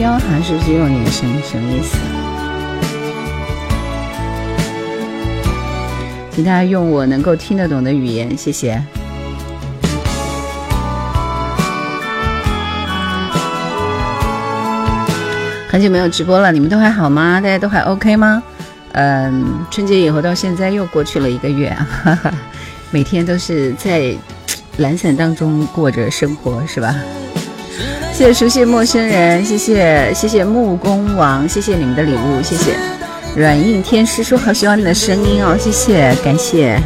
貂蝉是只有你的声音？什么意思？请大家用我能够听得懂的语言，谢谢。很久没有直播了，你们都还好吗？大家都还 OK 吗？嗯，春节以后到现在又过去了一个月，哈哈，每天都是在懒散当中过着生活，是吧？谢谢熟悉陌生人，谢谢谢谢木工王，谢谢你们的礼物，谢谢软硬天师说好喜欢你的声音哦，谢谢感谢。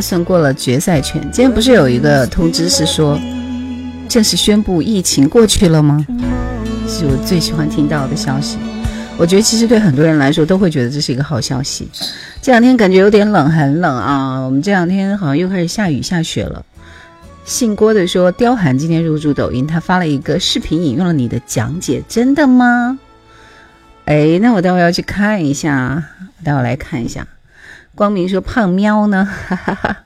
梅阳的算过了决赛圈。今天不是有一个通知是说正式宣布疫情过去了吗？是我最喜欢听到的消息。我觉得其实对很多人来说都会觉得这是一个好消息。这两天感觉有点冷，很冷啊！我们这两天好像又开始下雨下雪了。姓郭的说，刁寒今天入驻抖音，他发了一个视频，引用了你的讲解，真的吗？哎，那我待会要去看一下。待会来看一下，光明说胖喵呢，哈哈哈，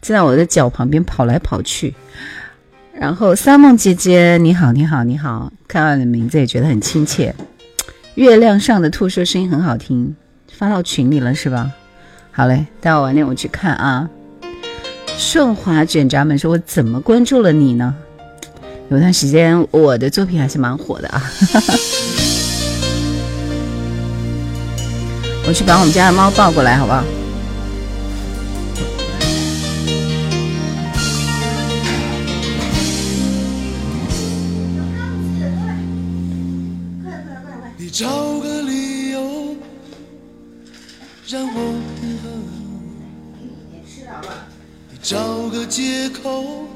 在我的脚旁边跑来跑去。然后三梦姐姐你好，你好，你好，看到你的名字也觉得很亲切。月亮上的兔说声音很好听，发到群里了是吧？好嘞，待会晚点我去看啊。顺滑卷闸门说，我怎么关注了你呢？有段时间我的作品还是蛮火的啊。哈 哈我去把我们家的猫抱过来，好不好？你找个理由让我配合，你找个借口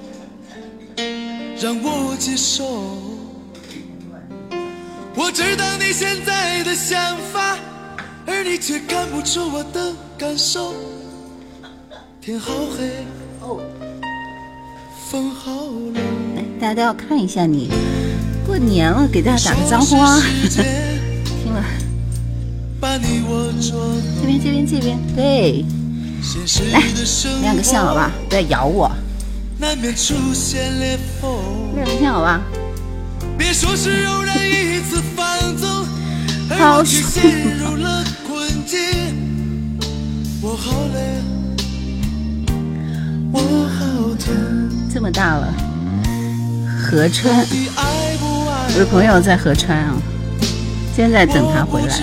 让我接受。我知道你现在的想法。而你却看不出我的感受。天好黑，风好冷。哎，大家都要看一下你。过年了，给大家打个招呼啊！这边，这边，这边，对。来，亮个相，好吧？不要咬我。亮个相，好吧？好舒服。这么大了，合川，我的朋友在合川啊，现在等他回来。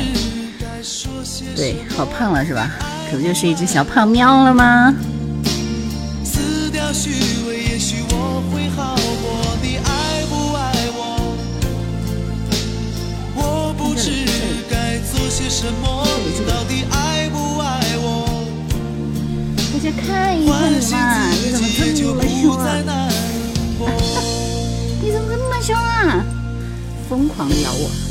对，好胖了是吧？可不就是一只小胖喵了吗？看一看你嘛，你怎么这么凶啊？你怎么这么凶啊？疯狂的咬我！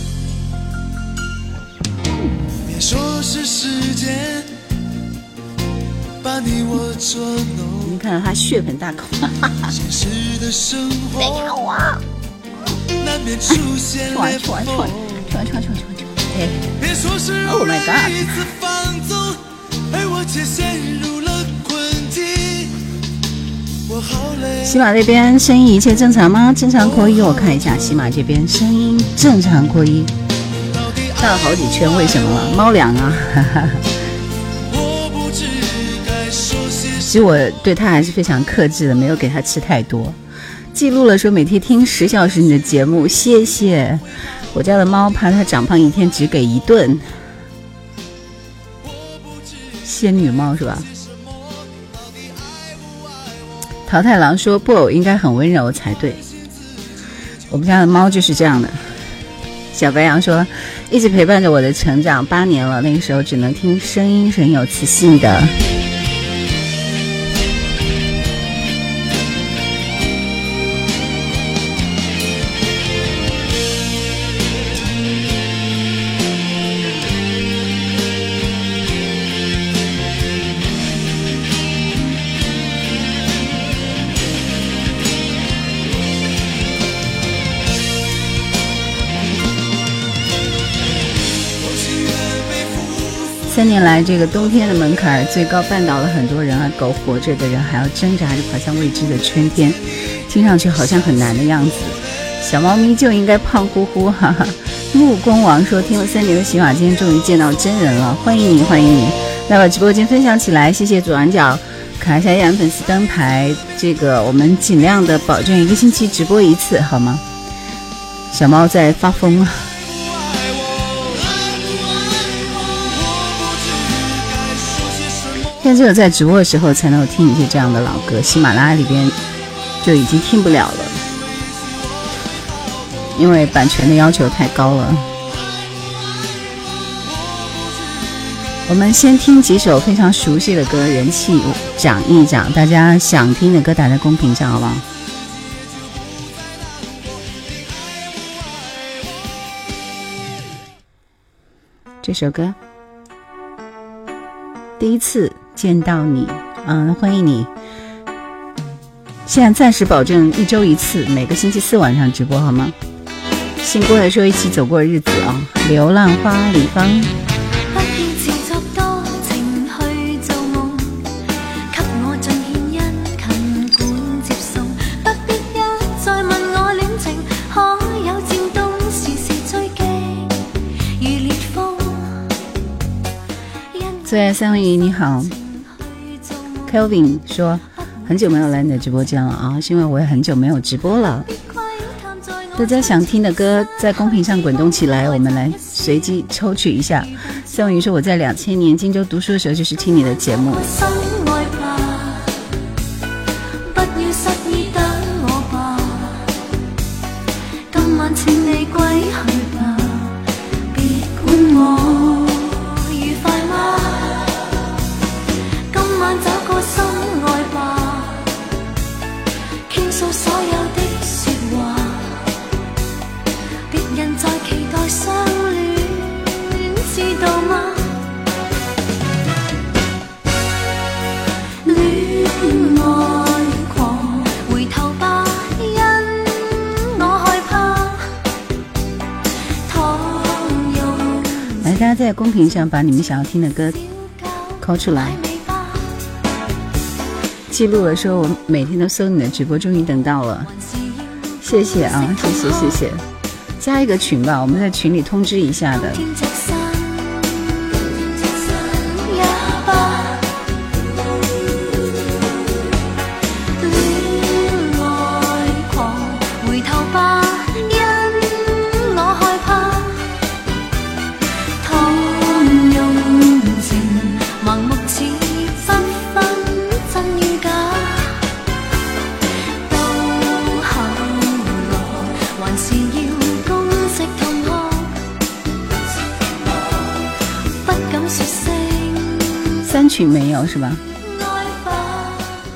你看到他血盆大口，别咬我！去玩去玩去玩去玩去玩去玩去玩去！哎，Oh my god！喜马那边声音一切正常吗？正常扩音，我看一下。喜马这边声音正常扩音，绕了好几圈，为什么了？猫粮啊！其实我对他还是非常克制的，没有给他吃太多。记录了说每天听十小时你的节目，谢谢。我家的猫怕它长胖，一天只给一顿。仙女猫是吧？桃太郎说：“布偶应该很温柔才对，我们家的猫就是这样的。小白羊说，一直陪伴着我的成长八年了，那个时候只能听声音，是很有磁性的。三年来，这个冬天的门槛最高绊倒了很多人啊！狗活着的人还要挣扎着跑向未知的春天，听上去好像很难的样子。小猫咪就应该胖乎乎，哈哈！木工王说，听了三年的洗马，今天终于见到真人了，欢迎你，欢迎你！来把直播间分享起来，谢谢左上角卡一下一粉丝灯牌，这个我们尽量的保证一个星期直播一次，好吗？小猫在发疯。现在只有在直播的时候才能够听一些这样的老歌，喜马拉雅里边就已经听不了了，因为版权的要求太高了。我们先听几首非常熟悉的歌，人气涨一涨，大家想听的歌打在公屏上，好不好？这首歌，第一次。见到你，嗯，欢迎你。现在暂时保证一周一次，每个星期四晚上直播，好吗？新过来说一起走过日子啊，流浪花李芳。最爱三文鱼，你好。Kelvin 说：“很久没有来你的直播间了啊，是因为我也很久没有直播了。大家想听的歌在公屏上滚动起来，我们来随机抽取一下。”三文鱼说：“我在两千年荆州读书的时候就是听你的节目。”公屏上把你们想要听的歌扣出来，记录了，说我每天都搜你的直播，终于等到了，谢谢啊，谢谢谢谢，加一个群吧，我们在群里通知一下的。是吧？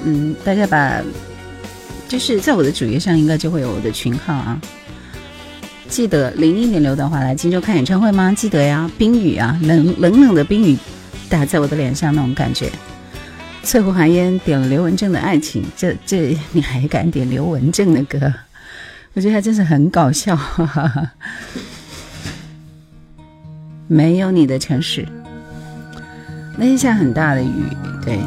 嗯，大家把就是在我的主页上应该就会有我的群号啊。记得零一年刘德华来荆州看演唱会吗？记得呀，冰雨啊，冷冷冷的冰雨打在我的脸上那种感觉。翠湖寒烟点了刘文正的爱情，这这你还敢点刘文正的歌？我觉得他真是很搞笑。哈哈没有你的城市。那天下很大的雨，对。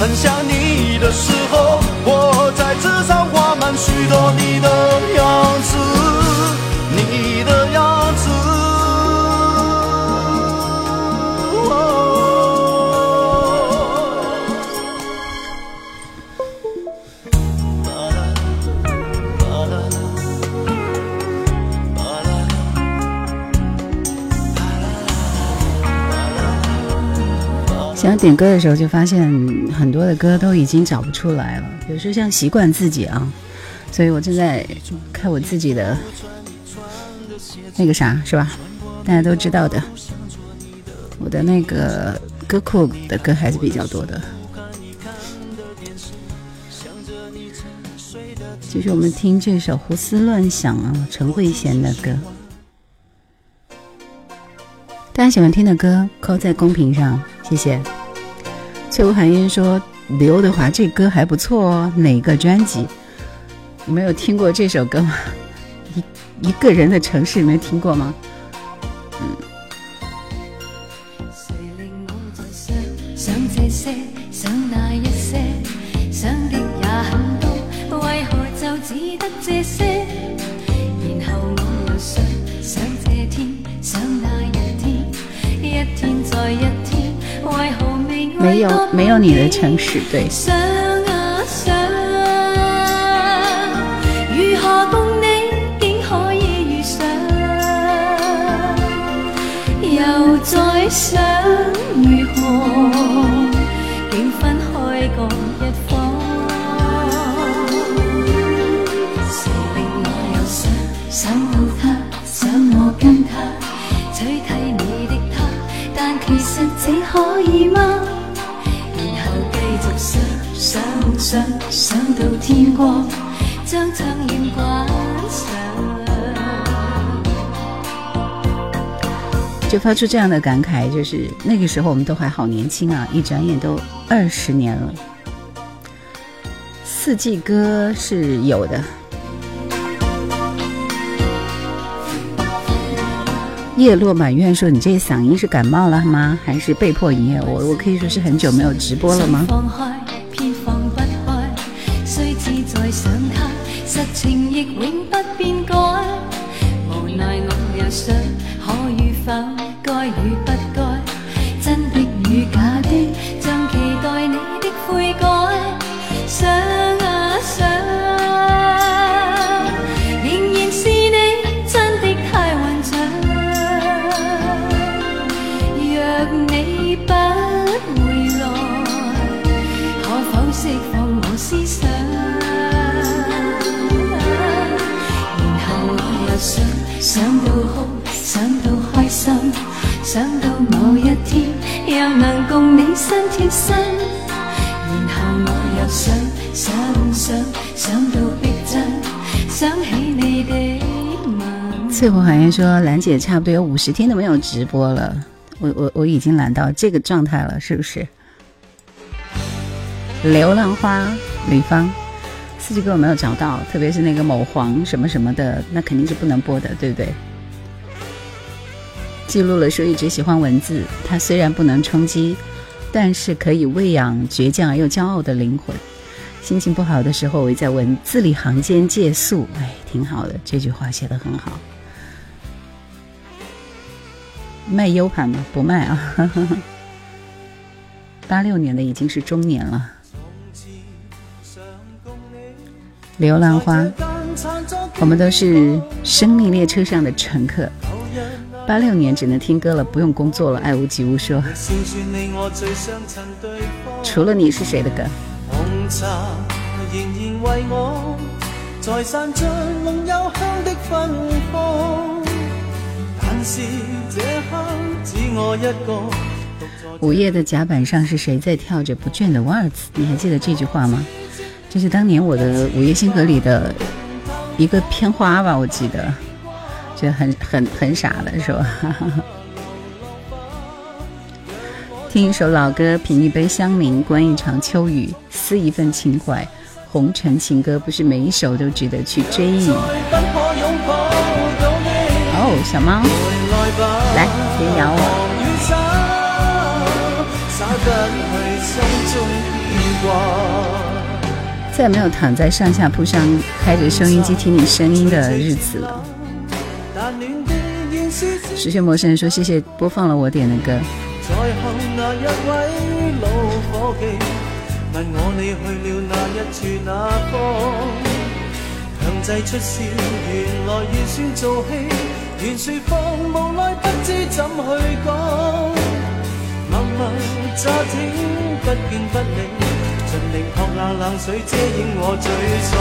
很想点歌的时候，就发现很多的歌都已经找不出来了。有时候像习惯自己啊，所以我正在看我自己的那个啥，是吧？大家都知道的，我的那个歌库的歌还是比较多的。继续我们听这首《胡思乱想》啊，陈慧娴的歌。大家喜欢听的歌，扣在公屏上。谢谢，翠无寒烟说刘德华这歌还不错哦，哪个专辑？没有听过这首歌吗？一一个人的城市没听过吗？嗯。没有没有你的城市，对。想啊想，如何共你竟可以遇上？又再想如何竟分开各一方？谁令我又想想到他，想我跟他取替你的他，但其实这可以吗？想想想到天光，将窗帘关上。就发出这样的感慨，就是那个时候我们都还好年轻啊，一转眼都二十年了。四季歌是有的。叶落满院说：“你这嗓音是感冒了吗？还是被迫营业？我我可以说是很久没有直播了吗？”不变改。无奈我又想，可与否，该与翠湖好像说兰姐差不多有五十天都没有直播了，我我我已经懒到这个状态了，是不是？流浪花，吕方。四季歌我没有找到，特别是那个某黄什么什么的，那肯定是不能播的，对不对？记录了说一直喜欢文字，它虽然不能充饥，但是可以喂养倔强而又骄傲的灵魂。心情不好的时候，我在文字里行间借宿，哎，挺好的。这句话写的很好。卖 U 盘吗？不卖啊。八六年的已经是中年了。流浪花，我们都是生命列车上的乘客。八六年只能听歌了，不用工作了。爱屋及乌说，除了你是谁的歌？午夜的甲板上是谁在跳着不倦的 waltz？你还记得这句话吗？这是当年我的《午夜星河》里的一个片花吧，我记得，就很很很傻的是吧？听一首老歌，品一杯香茗，观一场秋雨，思一份情怀。红尘情歌不是每一首都值得去追忆。小猫，来别咬我。再没有躺在上下铺上开着收音机听你声音的日子了。实现陌生人说：“谢谢播放了我点的歌。”原说放无奈，不知怎去讲。默默乍听，不见不理，尽力扑那冷水遮掩我沮丧。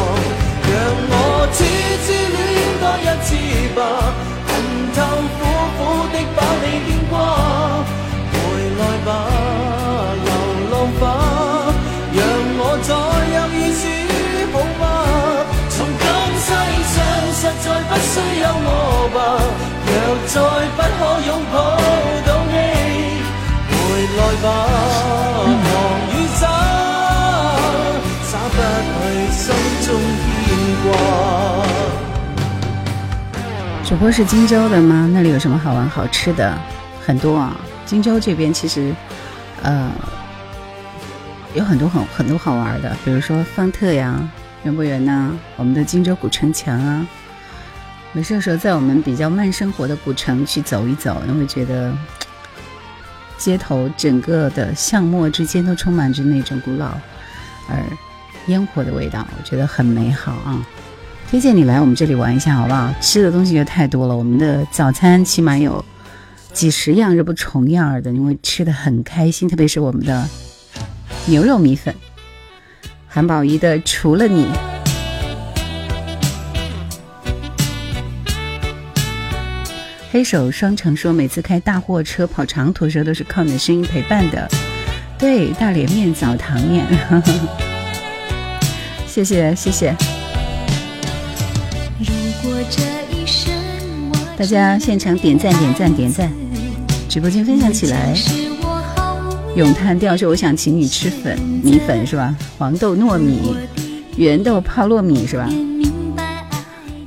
让我痴痴恋多一次吧，恨透苦苦的把你牵挂，回来吧。需有我吧，若再不可拥抱到你，回来吧。主播是荆州的吗？那里有什么好玩好吃的？很多啊！荆州这边其实，呃，有很多很很多好玩的，比如说方特呀，圆不圆呐？我们的荆州古城墙啊，没事的时候在我们比较慢生活的古城去走一走，你会觉得 街头整个的巷陌之间都充满着那种古老而烟火的味道，我觉得很美好啊！推荐你来我们这里玩一下，好不好？吃的东西就太多了，我们的早餐起码有几十样，这不重样的，你会吃的很开心。特别是我们的牛肉米粉，韩宝仪的《除了你》。黑手双城说，每次开大货车跑长途时候，都是靠你的声音陪伴的。对，大脸面、澡堂面，谢谢谢谢。大家现场点赞点赞点赞，直播间分享起来。咏叹调说：“我想请你吃粉米粉是吧？黄豆糯米，圆豆泡糯米是吧？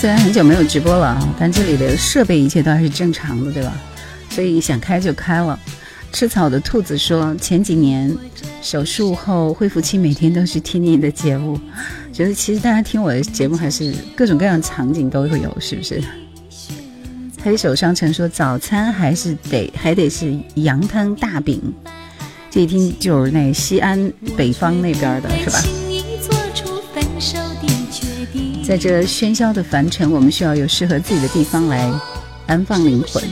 虽然很久没有直播了啊，但这里的设备一切都还是正常的，对吧？所以想开就开了。吃草的兔子说：“前几年手术后恢复期，每天都是听你的节目，觉得其实大家听我的节目还是各种各样的场景都会有，是不是？”黑手商城说：“早餐还是得还得是羊汤大饼，这一听就是那西安北方那边的，是吧？”在这喧嚣的凡尘，我们需要有适合自己的地方来安放灵魂。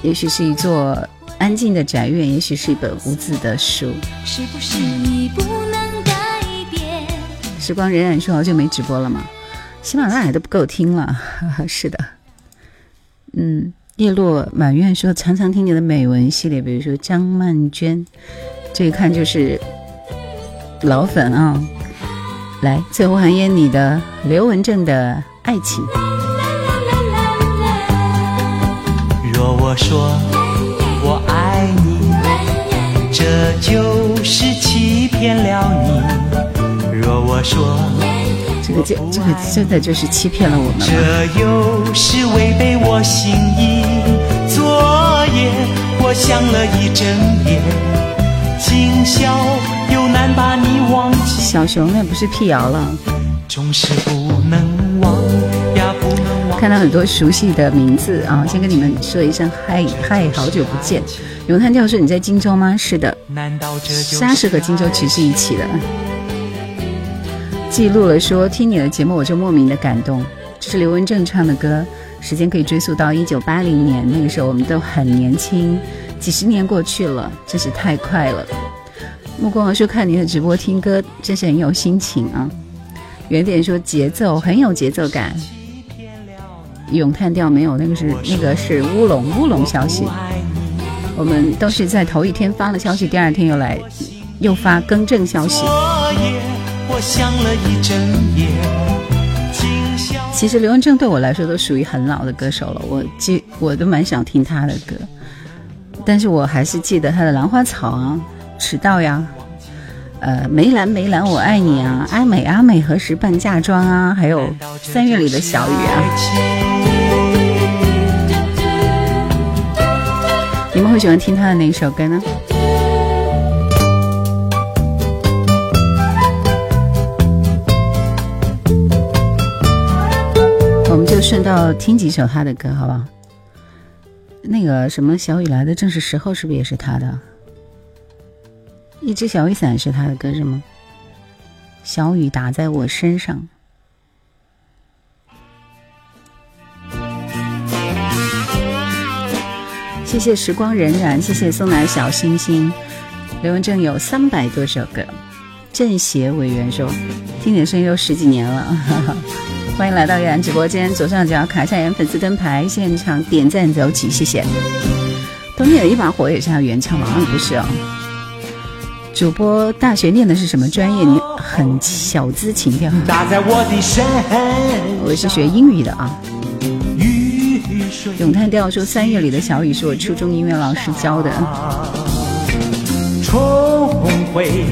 也许是一座安静的宅院，也许是一本无字的书。时光荏苒说好久没直播了吗？喜马拉雅都不够听了。是的，嗯，叶落满院说常常听你的美文系列，比如说张曼娟，这一看就是老粉啊。来，最后还演你的刘文正的爱情。若我说我爱你，这就是欺骗了你。若我说这个这这个真的就是欺骗了我们这又是违背我心意。昨夜我想了一整夜，今宵又难把你忘记。小熊那不是辟谣了？总是不能忘呀，不能忘。看到很多熟悉的名字啊，先跟你们说一声嗨嗨，好久不见。永叹教授，你在荆州吗？是的，沙市和荆州其实是一起的。记录了说听你的节目我就莫名的感动，这是刘文正唱的歌，时间可以追溯到一九八零年，那个时候我们都很年轻，几十年过去了，真是太快了。目光说看你的直播听歌真是很有心情啊。原点说节奏很有节奏感，咏叹调没有，那个是那个是乌龙乌龙消息，我们都是在头一天发了消息，第二天又来又发更正消息。其实刘文正对我来说都属于很老的歌手了，我记我都蛮想听他的歌，但是我还是记得他的《兰花草》啊，《迟到》呀，呃，梅兰梅兰我爱你啊，阿美阿美何时办嫁妆啊，还有三月里的小雨啊，你们会喜欢听他的哪首歌呢？我们就顺道听几首他的歌，好不好？那个什么小雨来的正是时候，是不是也是他的？一只小雨伞是他的歌是吗？小雨打在我身上。谢谢时光荏苒，谢谢送来小星星。刘文正有三百多首歌。政协委员说：“听你的声音都十几年了。”欢迎来到叶然直播间，左上角卡下颜粉丝灯牌，现场点赞走起，谢谢。冬天有一把火也是他原唱吗？不是哦。主播大学念的是什么专业？你很小资情调。我是学英语的啊。咏叹调说三月里的小雨是我初中音乐老师教的。重回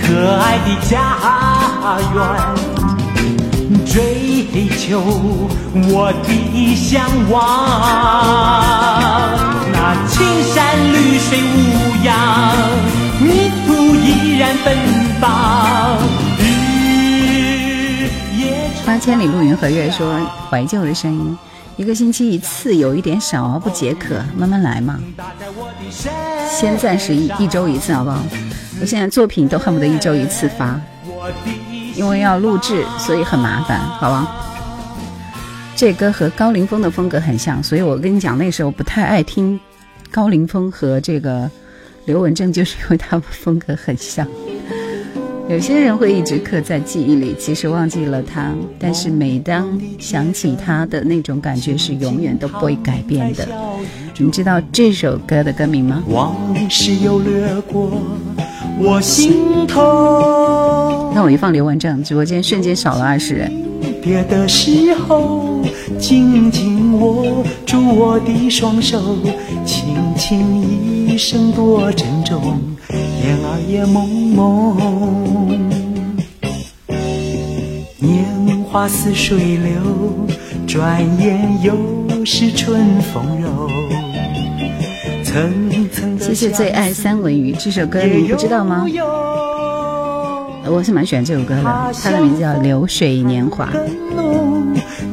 可爱的家园。追求我的向往，那青山绿水无恙，泥土依然芬芳。八千里路云和月说怀旧的声音，一个星期一次有一点少，不解渴，慢慢来嘛。先暂时一一周一次好不好？我现在作品都恨不得一周一次发。因为要录制，所以很麻烦，好吧？这歌和高凌风的风格很像，所以我跟你讲，那时候不太爱听高凌风和这个刘文正，就是因为他们风格很像。有些人会一直刻在记忆里，其实忘记了他，但是每当想起他的那种感觉，是永远都不会改变的。你知道这首歌的歌名吗？往事又掠过我心头。那我一放刘文正，直播间瞬间少了二十人。别的时候，紧紧握住我的双手，轻轻一声多珍重，燕儿也蒙蒙。年华似水流，转眼又是春风柔。层层谢谢最爱三文鱼这首歌，你不知道吗？我是蛮喜欢这首歌的，它的名字叫《流水年华》。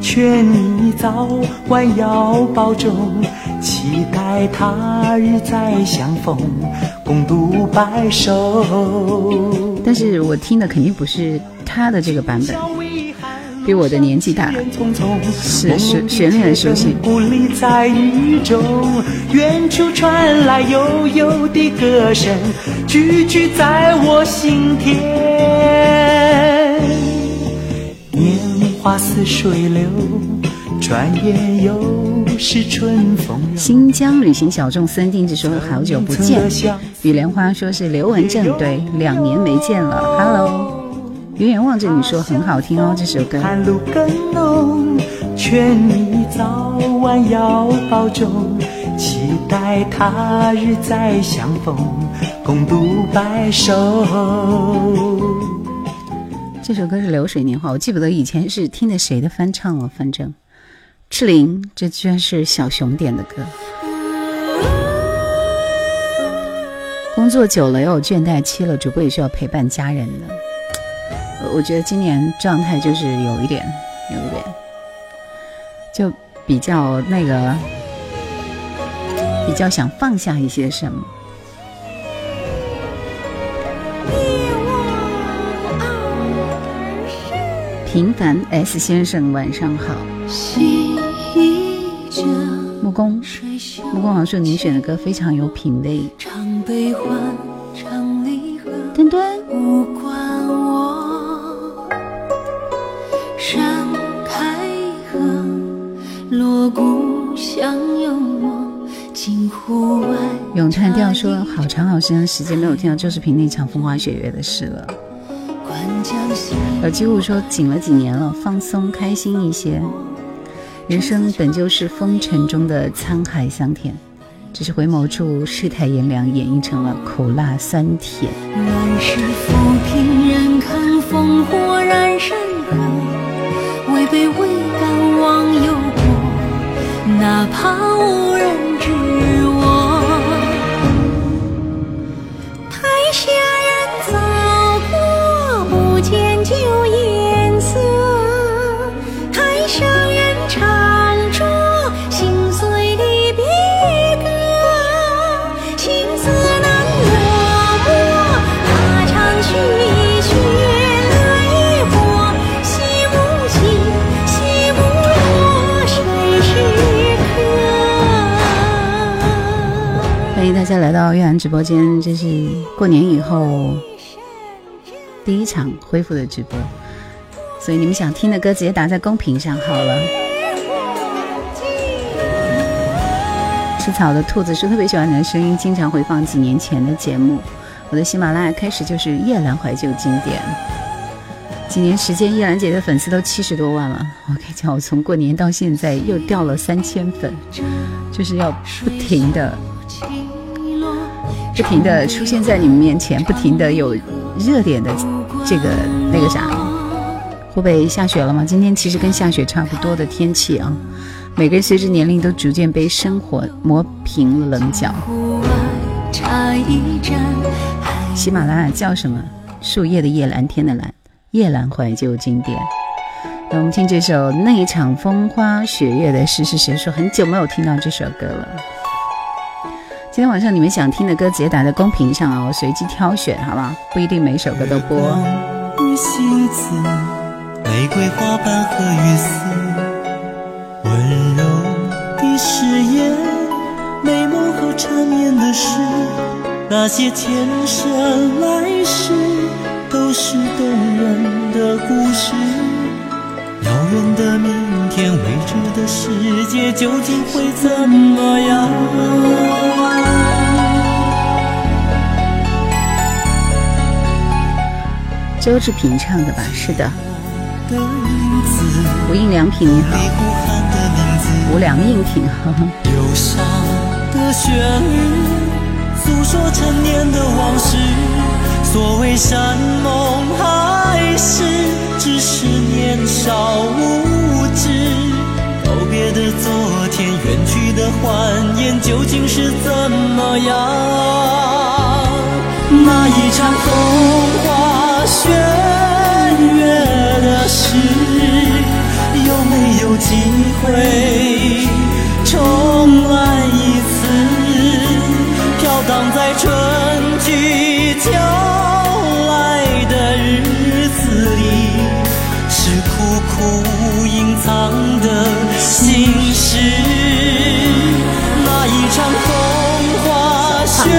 劝你早晚要保重，期待他日再相逢，共度白首。但是我听的肯定不是他的这个版本。比我的年纪大，是是旋律很熟悉。孤立在雨中，远处传来悠悠的歌声，句句在我心田。年华似水流，转眼又。新疆旅行小众森定制说好久不见，雨莲花说是刘文正，对，两年没见了，Hello。远远望着你说很好听哦，这首歌。寒露更浓，劝你早晚要保重，期待他日再相逢，共度白首。这首歌是《流水年华》，我记不得以前是听的谁的翻唱了，反正赤灵，这居然是小熊点的歌。工作久了要有倦怠期了，主播也需要陪伴家人的。我觉得今年状态就是有一点，有一点，就比较那个，比较想放下一些什么。平凡 S 先生，晚上好。木工，木工好像说您选的歌非常有品味。墩墩。咏叹调说：“好长好长时间没有听到周世平那场风花雪月的事了。”耳机物说：“紧了几年了，放松开心一些。”人生本就是风尘中的沧海桑田，只是回眸处世态炎凉，演绎成了苦辣酸甜。乱世浮萍人看烽火燃山河，位卑未敢忘忧国，哪怕无人知到月兰直播间，这是过年以后第一场恢复的直播。所以你们想听的歌直接打在公屏上好了。吃草的兔子是特别喜欢你的声音，经常回放几年前的节目。我的喜马拉雅开始就是叶兰怀旧经典，几年时间叶兰姐的粉丝都七十多万了。我跟你讲，我从过年到现在又掉了三千粉，就是要不停的、不停的出现在你们面前，不停的有热点的这个那个啥。湖北下雪了吗？今天其实跟下雪差不多的天气啊。每个人随着年龄都逐渐被生活磨平棱角。喜马拉雅叫什么？树叶的叶，蓝天的蓝，夜阑怀旧经典。那我们听这首《那场风花雪月的事》，是谁说很久没有听到这首歌了？今天晚上你们想听的歌，直接打在公屏上啊，我随机挑选，好不好？不一定每首歌都播。玫瑰花瓣和雨丝，温柔的誓言，美梦和缠绵的诗，那些前生来世都是动人的故事。遥远的明天，未知的世界究竟会怎么样？周志平唱的吧？是的。无印良品你好，无良应品。忧伤的旋律，诉说陈年的往事。所谓山盟海誓，只是年少无知。告别的昨天，远去的欢颜，究竟是怎么样？那一场风花雪月。的事，有没有机会重来一次？飘荡在春去秋苦隐藏的心事。那一场风花雪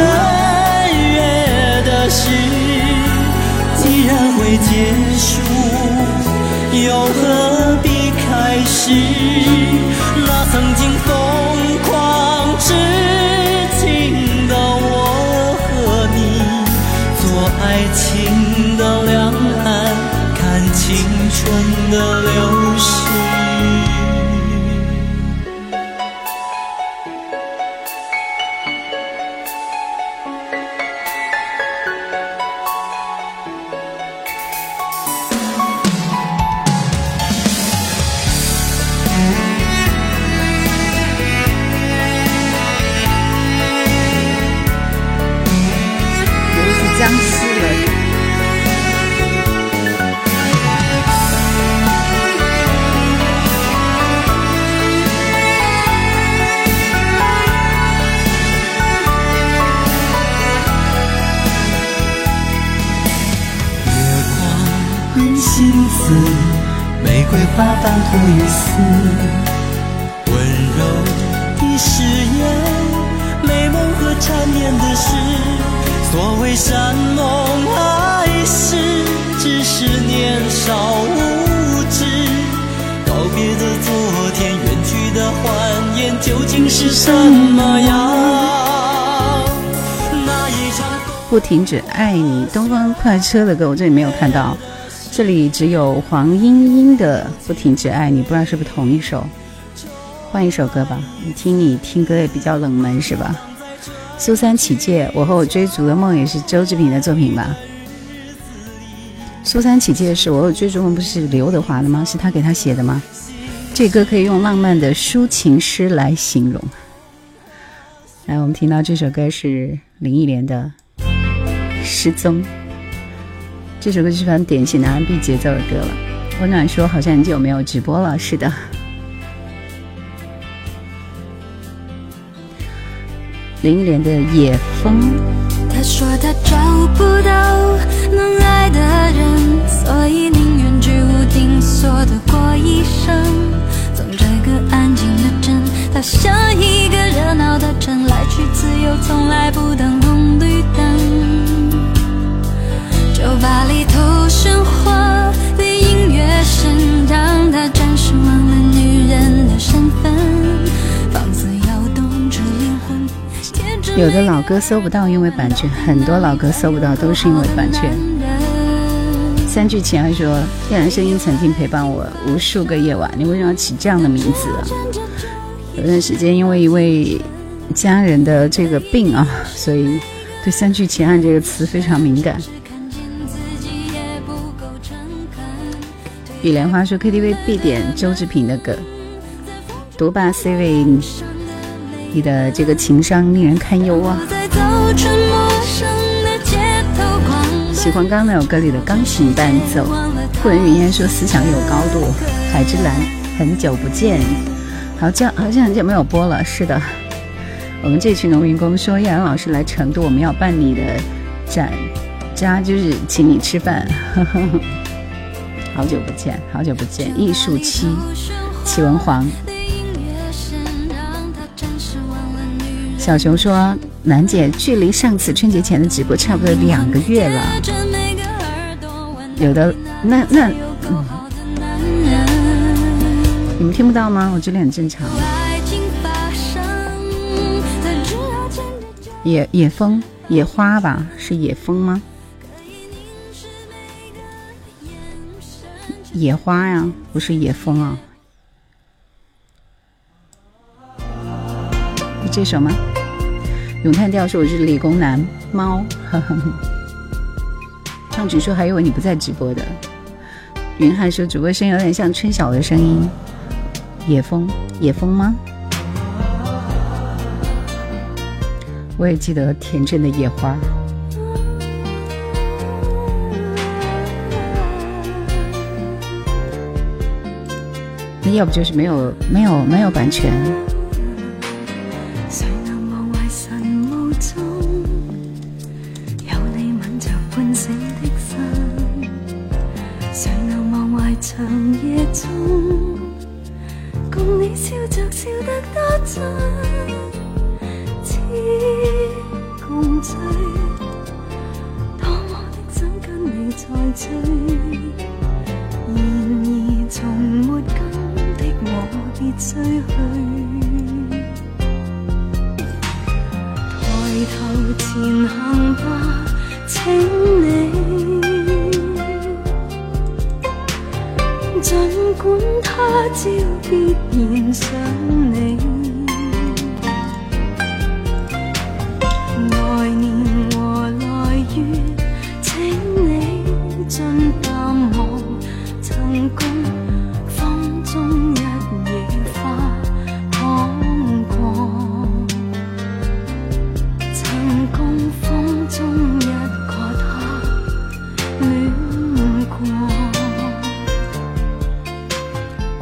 月的事，既然会结束。又何必开始？那曾经的流车的歌我这里没有看到，这里只有黄莺莺的不停止爱你，不知道是不是同一首，换一首歌吧。你听你听歌也比较冷门是吧？苏三起解，我和我追逐的梦也是周志平的作品吧？苏三起解是我有追逐梦，不是刘德华的吗？是他给他写的吗？这歌可以用浪漫的抒情诗来形容。来，我们听到这首歌是林忆莲的。失踪，这首歌是非常典型的 R&B 节奏的歌了。温暖说好像很久没有直播了，是的。林忆莲的《野风》。他说他找不到能爱的人，所以宁愿居无定所的过一生。从这个安静的镇，到下一个热闹的城，来去自由，从来不等红绿灯。酒吧里头喧哗的音乐声，让他暂时忘了女人的身份，放肆摇动着灵魂。有的老歌搜不到，因为版权；很多老歌搜不到，都是因为版权。三句情爱说：“天然声音曾经陪伴我无数个夜晚，你为什么要起这样的名字啊？”有段时间因为一位家人的这个病啊，所以对“三聚氰胺”这个词非常敏感。雨莲花说 KTV 必点周志平的歌。独霸 C 位，你的这个情商令人堪忧啊！喜欢刚刚那首歌里的钢琴伴奏。顾人云烟说思想有高度。海之蓝，很久不见，好像好像很久没有播了。是的，我们这群农民工说叶然老师来成都，我们要办你的展家就是请你吃饭。呵呵好久不见，好久不见！艺术七，启文黄。小熊说：“楠姐，距离上次春节前的直播差不多两个月了。”有的，那那，你们听不到吗？我这里很正常。野野风野花吧，是野风吗？野花呀，不是野风啊。这首吗？咏叹调说我是理工男猫。呵呵唱曲说还以为你不在直播的。云汉说主播声有点像春晓的声音。野风，野风吗？我也记得田震的野花。要不就是没有没有没有版权。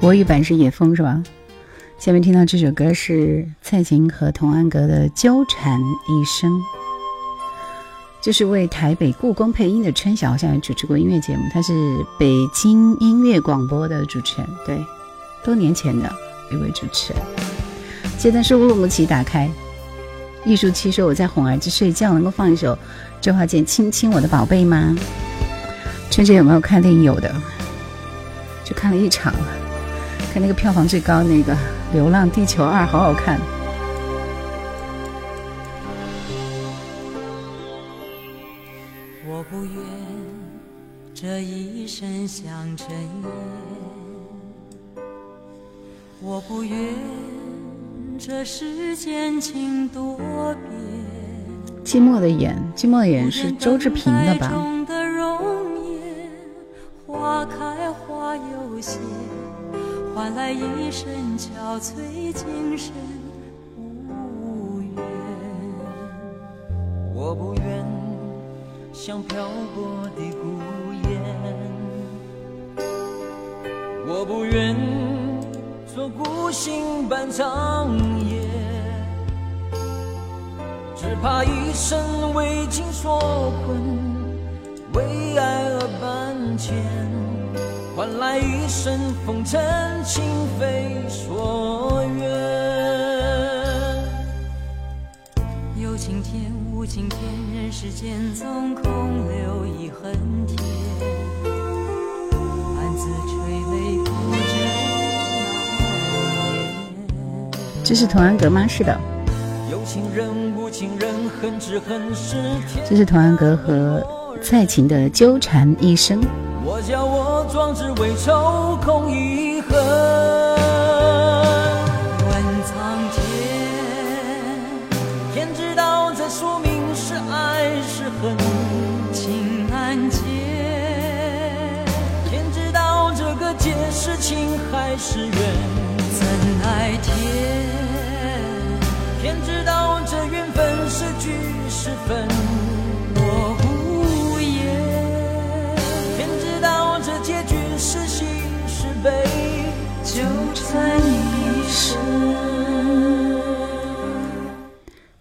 国语版是野风是吧？下面听到这首歌是蔡琴和童安格的《纠缠一生》。就是为台北故宫配音的春晓，好像也主持过音乐节目。他是北京音乐广播的主持人，对，多年前的一位主持人。现在是乌鲁木齐打开。艺术七说我在哄儿子睡觉，能够放一首周华健《亲亲我的宝贝》吗？春节有没有看电影？有的，就看了一场，看那个票房最高那个《流浪地球二》，好好看。我不愿这一生像尘烟，我不愿。这世间情多变。寂寞的眼，寂寞的眼是周志平的吧？花开花又谢，换来一身憔悴，今生无缘。我不愿像漂泊的孤雁，我不愿。做孤星伴长夜，只怕一生为情所困，为爱而搬迁，换来一生风尘情非所愿。有晴天无晴天，人世间总空留一痕天，暗自垂泪不知。这是童安格吗？是的。有情人，无情人，恨只恨是天这是童安格和蔡琴的纠缠一生。我叫我壮志未酬空遗恨。问苍天，天知道这宿命是爱是恨。情难解，天知道这个结是情还是缘。怎奈天。天知道这缘分是聚是分，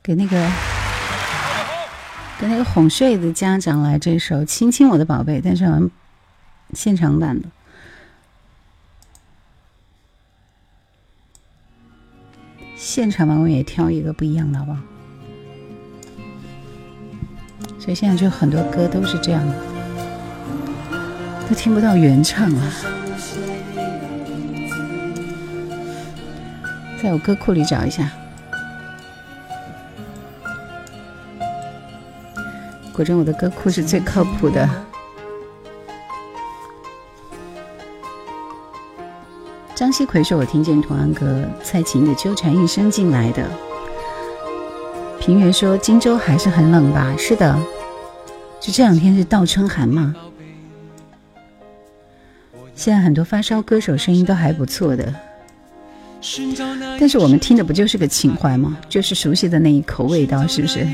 给那个给那个哄睡的家长来这首《亲亲我的宝贝》，但是好像现场版的。现场版我也挑一个不一样的，好不好？所以现在就很多歌都是这样的，都听不到原唱了。在我歌库里找一下，果真我的歌库是最靠谱的。张锡奎说：“我听见童安格、蔡琴的纠缠一生进来的。”平原说：“荆州还是很冷吧？”是的，就这两天是倒春寒嘛。现在很多发烧歌手声音都还不错的，但是我们听的不就是个情怀吗？就是熟悉的那一口味道，是不是？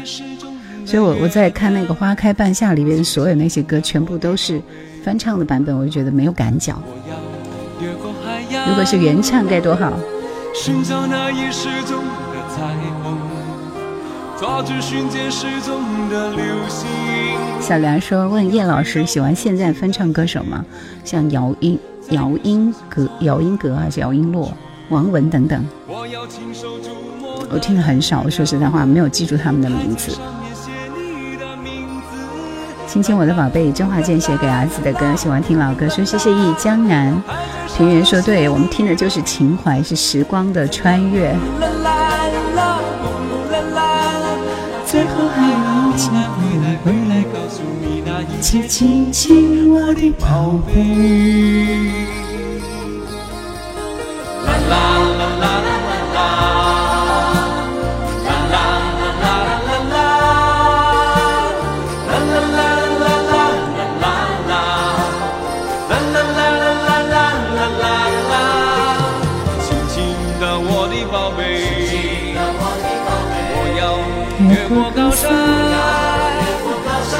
所以我我在看那个《花开半夏》里边所有那些歌，全部都是翻唱的版本，我就觉得没有感脚。如果是原唱该多好！小梁说：“问叶老师喜欢现在翻唱歌手吗？像姚音、姚音格、姚音格还是姚音洛、王文等等。我听的很少，我说实在话，没有记住他们的名字。”亲亲我的宝贝，周华健写给儿子的歌，喜欢听老歌，说谢谢忆江南。平原说对，我们听的就是情怀，是时光的穿越。最后还要请你回来告诉你那一切，亲亲我的宝贝。啦啦啦啦啦啦。我高山，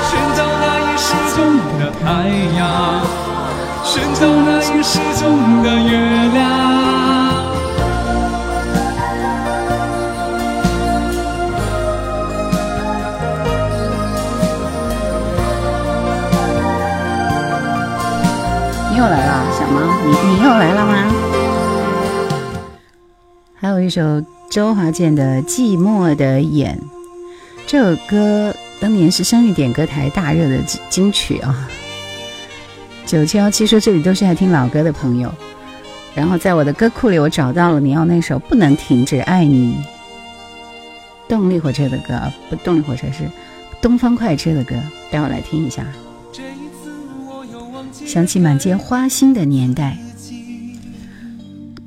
寻找那已失踪的太阳，寻找那已失踪的月亮。又来了，小猫，你你又来了吗？还有一首周华健的《寂寞的眼》。这首歌当年是生日点歌台大热的金曲啊。九七幺七说这里都是爱听老歌的朋友，然后在我的歌库里我找到了你要那首《不能停止爱你》，动力火车的歌，不，动力火车是东方快车的歌，待会来听一下。想起满街花心的年代，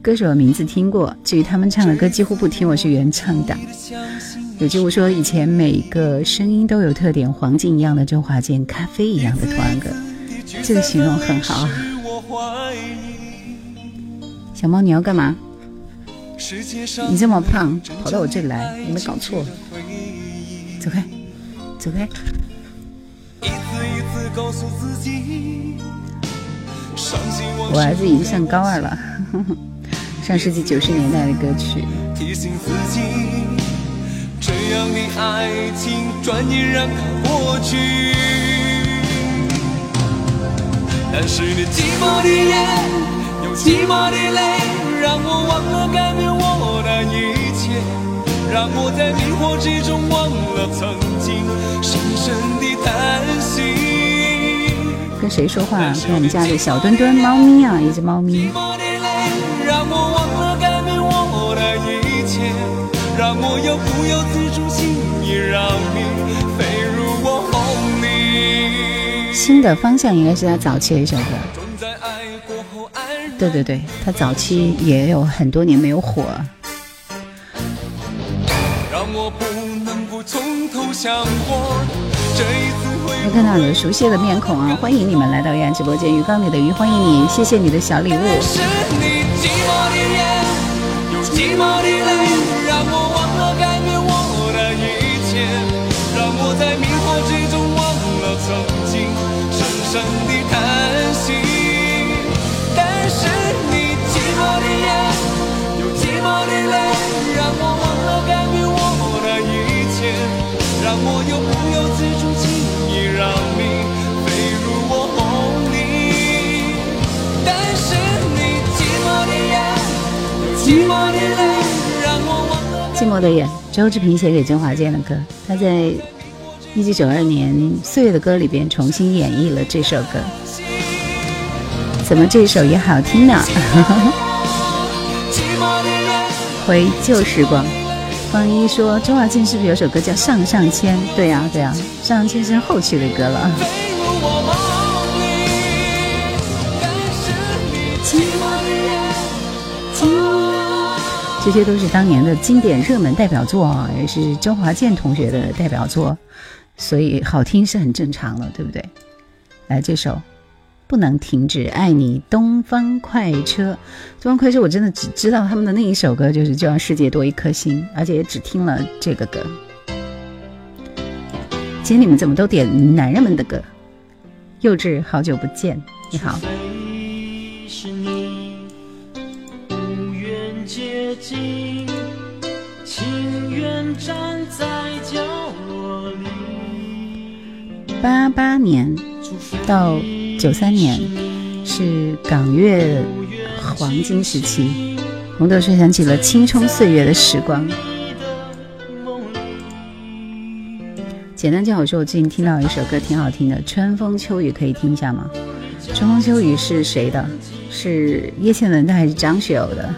歌手的名字听过，至于他们唱的歌几乎不听，我是原唱党。有句话说，以前每个声音都有特点，黄金一样的周华健，咖啡一样的童安格，这个形容很好啊。小猫，你要干嘛？你这么胖，跑到我这里来，有没有搞错？走开，走开。我儿子已经上高二了，上世纪九十年代的歌曲。但是你寂寞的眼，有寂寞的泪，让我忘了改变我的一切，让我在迷惑之中忘了曾经深深的叹息。跟谁说话？跟我们家的小墩墩猫咪啊，一只猫咪。新的方向应该是他早期的一首歌。对对对，他早期也有很多年没有火。没看到很多熟悉的面孔啊！欢迎你们来到依然直播间，鱼缸里的鱼，欢迎你，谢谢你的小礼物。寂寞的眼，周志平写给周华健的歌，他在一九九二年《岁月的歌》里边重新演绎了这首歌。怎么这首也好听呢？回旧时光，方一说周华健是不是有首歌叫《上上签》？对呀对呀，《上上签》是后期的歌了。这些都是当年的经典热门代表作啊，也是周华健同学的代表作，所以好听是很正常的，对不对？来，这首《不能停止爱你》，东方快车，东方快车，我真的只知道他们的那一首歌，就是就让世界多一颗心，而且也只听了这个歌。今天你们怎么都点男人们的歌？幼稚，好久不见，你好。八八年到九三年是港乐黄金时期，红豆说想起了青葱岁月的时光。简单叫我说，我最近听到一首歌挺好听的，《春风秋雨》，可以听一下吗？《春风秋雨》是谁的？是叶倩文的还是张学友的？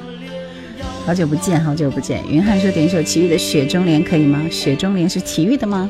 好久不见，好久不见。云汉说点一首齐豫的《雪中莲》可以吗？《雪中莲》是齐豫的吗？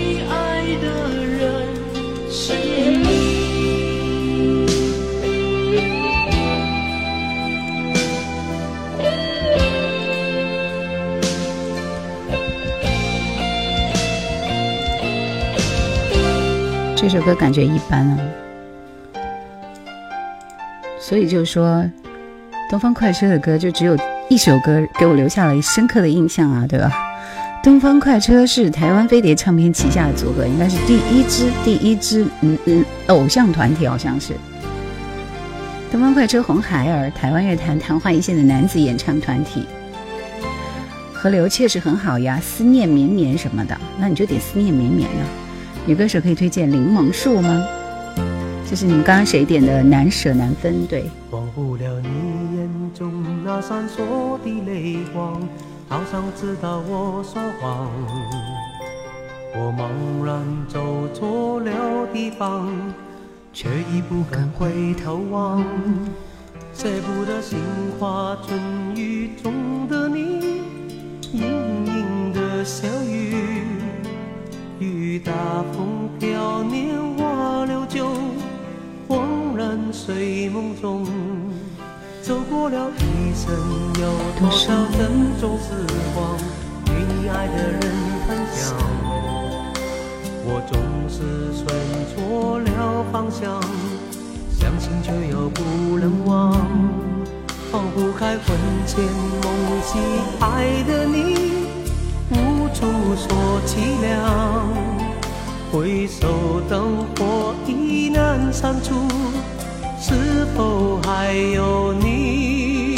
这首歌感觉一般啊，所以就是说，东方快车的歌就只有一首歌给我留下了深刻的印象啊，对吧？东方快车是台湾飞碟唱片旗下的组合，应该是第一支第一支嗯嗯偶像团体，好像是。东方快车红孩儿，台湾乐坛昙花一现的男子演唱团体。河流确实很好呀，思念绵绵什么的，那你就得思念绵绵呢。女歌手可以推荐柠檬树吗？这是你们刚刚谁点的？难舍难分，对。忘不了你眼中那闪烁的泪光，好像知道我说谎。我茫然走错了地方，却已不敢回头望。舍不得杏花春雨中的你，盈盈的笑，雨打风飘，年华流久。恍然睡梦中，走过了一生，有多少珍重时光，与你爱的人分享。我总是选错了方向，相信却又不能忘，放不开魂牵梦系爱的你，无处说凄凉。回首灯火已难删除，是否还有你？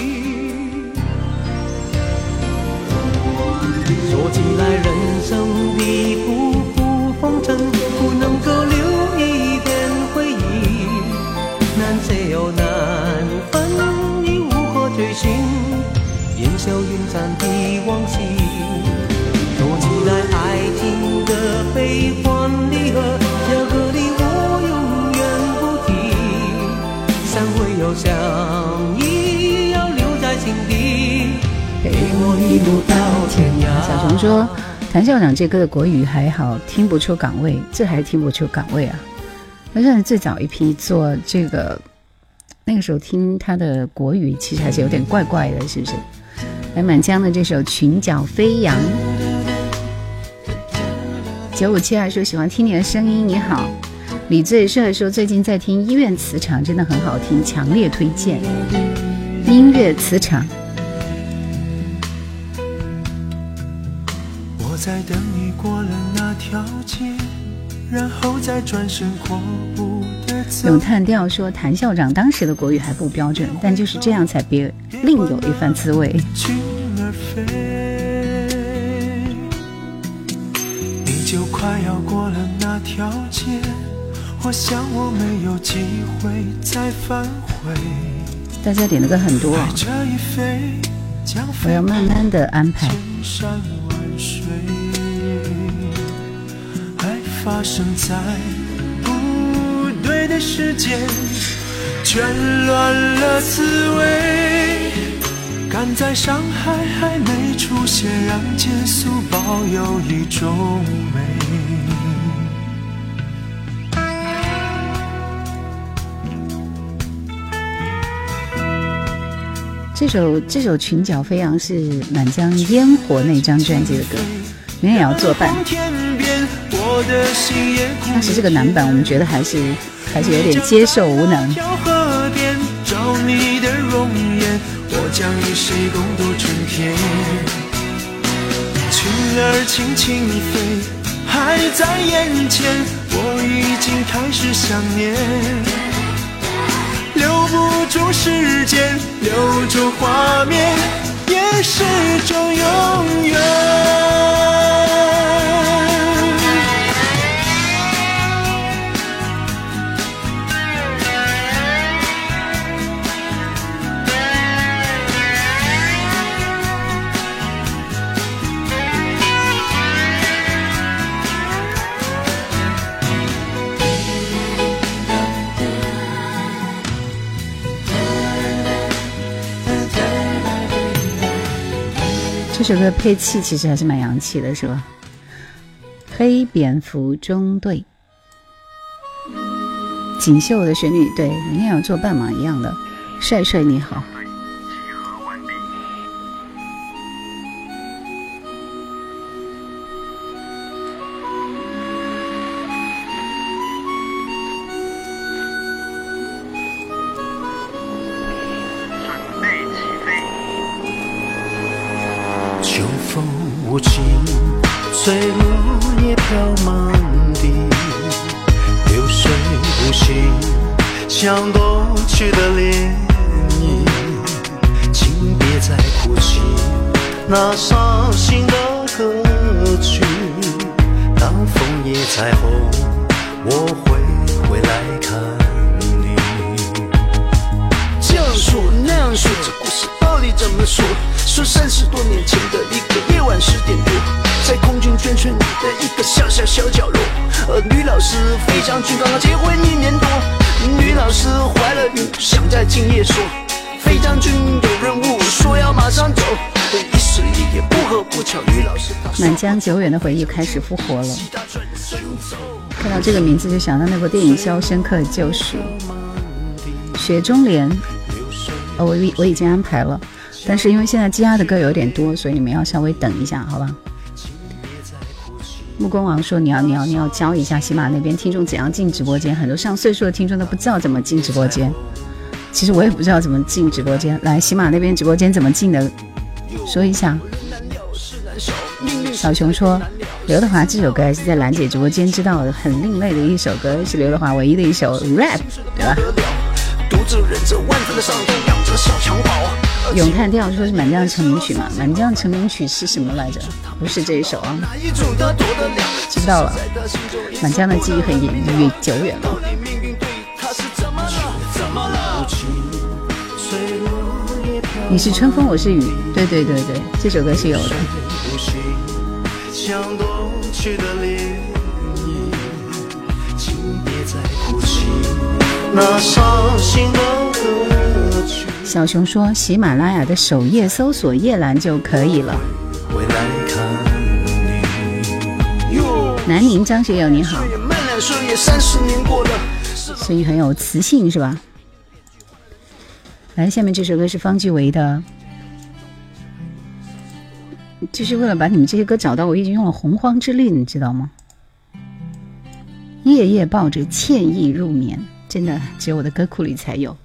说起来，人生的浮浮风尘，不能够留一点回忆，难舍又难分，已无可追寻，烟消云散的往昔。悲欢。小熊说：“谭校长这歌的国语还好，听不出岗位，这还听不出岗位啊！那算是最早一批做这个，那个时候听他的国语，其实还是有点怪怪的，是不是？”来满江的这首《裙角飞扬》，九五七二说喜欢听你的声音，你好。李醉帅说最近在听医院磁场，真的很好听，强烈推荐。音乐磁场。我在等你过了那条街，然后再转身阔步的走。咏叹调说谭校长当时的国语还不标准，但就是这样才别另有一番滋味。飞，快要过了那条街。我想我没有机会再返回。大家点的歌很多，我要慢慢的安排。爱发生在不对的时间，了滋味。赶在伤害还没出现，让结束保有一种美。这首这首《裙角飞扬》是满江烟火那张专辑的歌，明天也要作伴。当时这个男版我们觉得还是还是有点接受无能。将与谁共度春天裙儿轻轻飞，还在眼前，我已经开始想念。留不住时间，留住画面，也是种永远。这首歌配器其实还是蛮洋气的，是吧？黑蝙蝠中队，锦绣的旋律，对，明天要做伴嘛一样的。帅帅你好。回忆开始复活了。看到这个名字就想到那部电影《肖申克的救赎》，雪中莲。哦，我已我已经安排了，但是因为现在积压的歌有点多，所以你们要稍微等一下，好吧？木工王说你要你要你要教一下喜马那边听众怎样进直播间，很多上岁数的听众都不知道怎么进直播间。其实我也不知道怎么进直播间，来喜马那边直播间怎么进的，说一下。小熊说刘德华这首歌还是在兰姐直播间知道的，很另类的一首歌，是刘德华唯一的一首 rap，对吧？咏叹调说是满江成名曲嘛？满江成名曲是什么来着？不是这一首啊，知道了。满江的记忆很远远久远了。你是春风，我是雨，对对对对，这首歌是有的。去的涟漪。请别再哭泣，那伤心的歌曲。小熊说喜马拉雅的首页搜索叶兰就可以了。回来看你。南宁张学友你好。声音很有磁性是吧？来，下面这首歌是方季韦的，就是为了把你们这些歌找到，我已经用了洪荒之力，你知道吗？夜夜抱着歉意入眠，真的只有我的歌库里才有。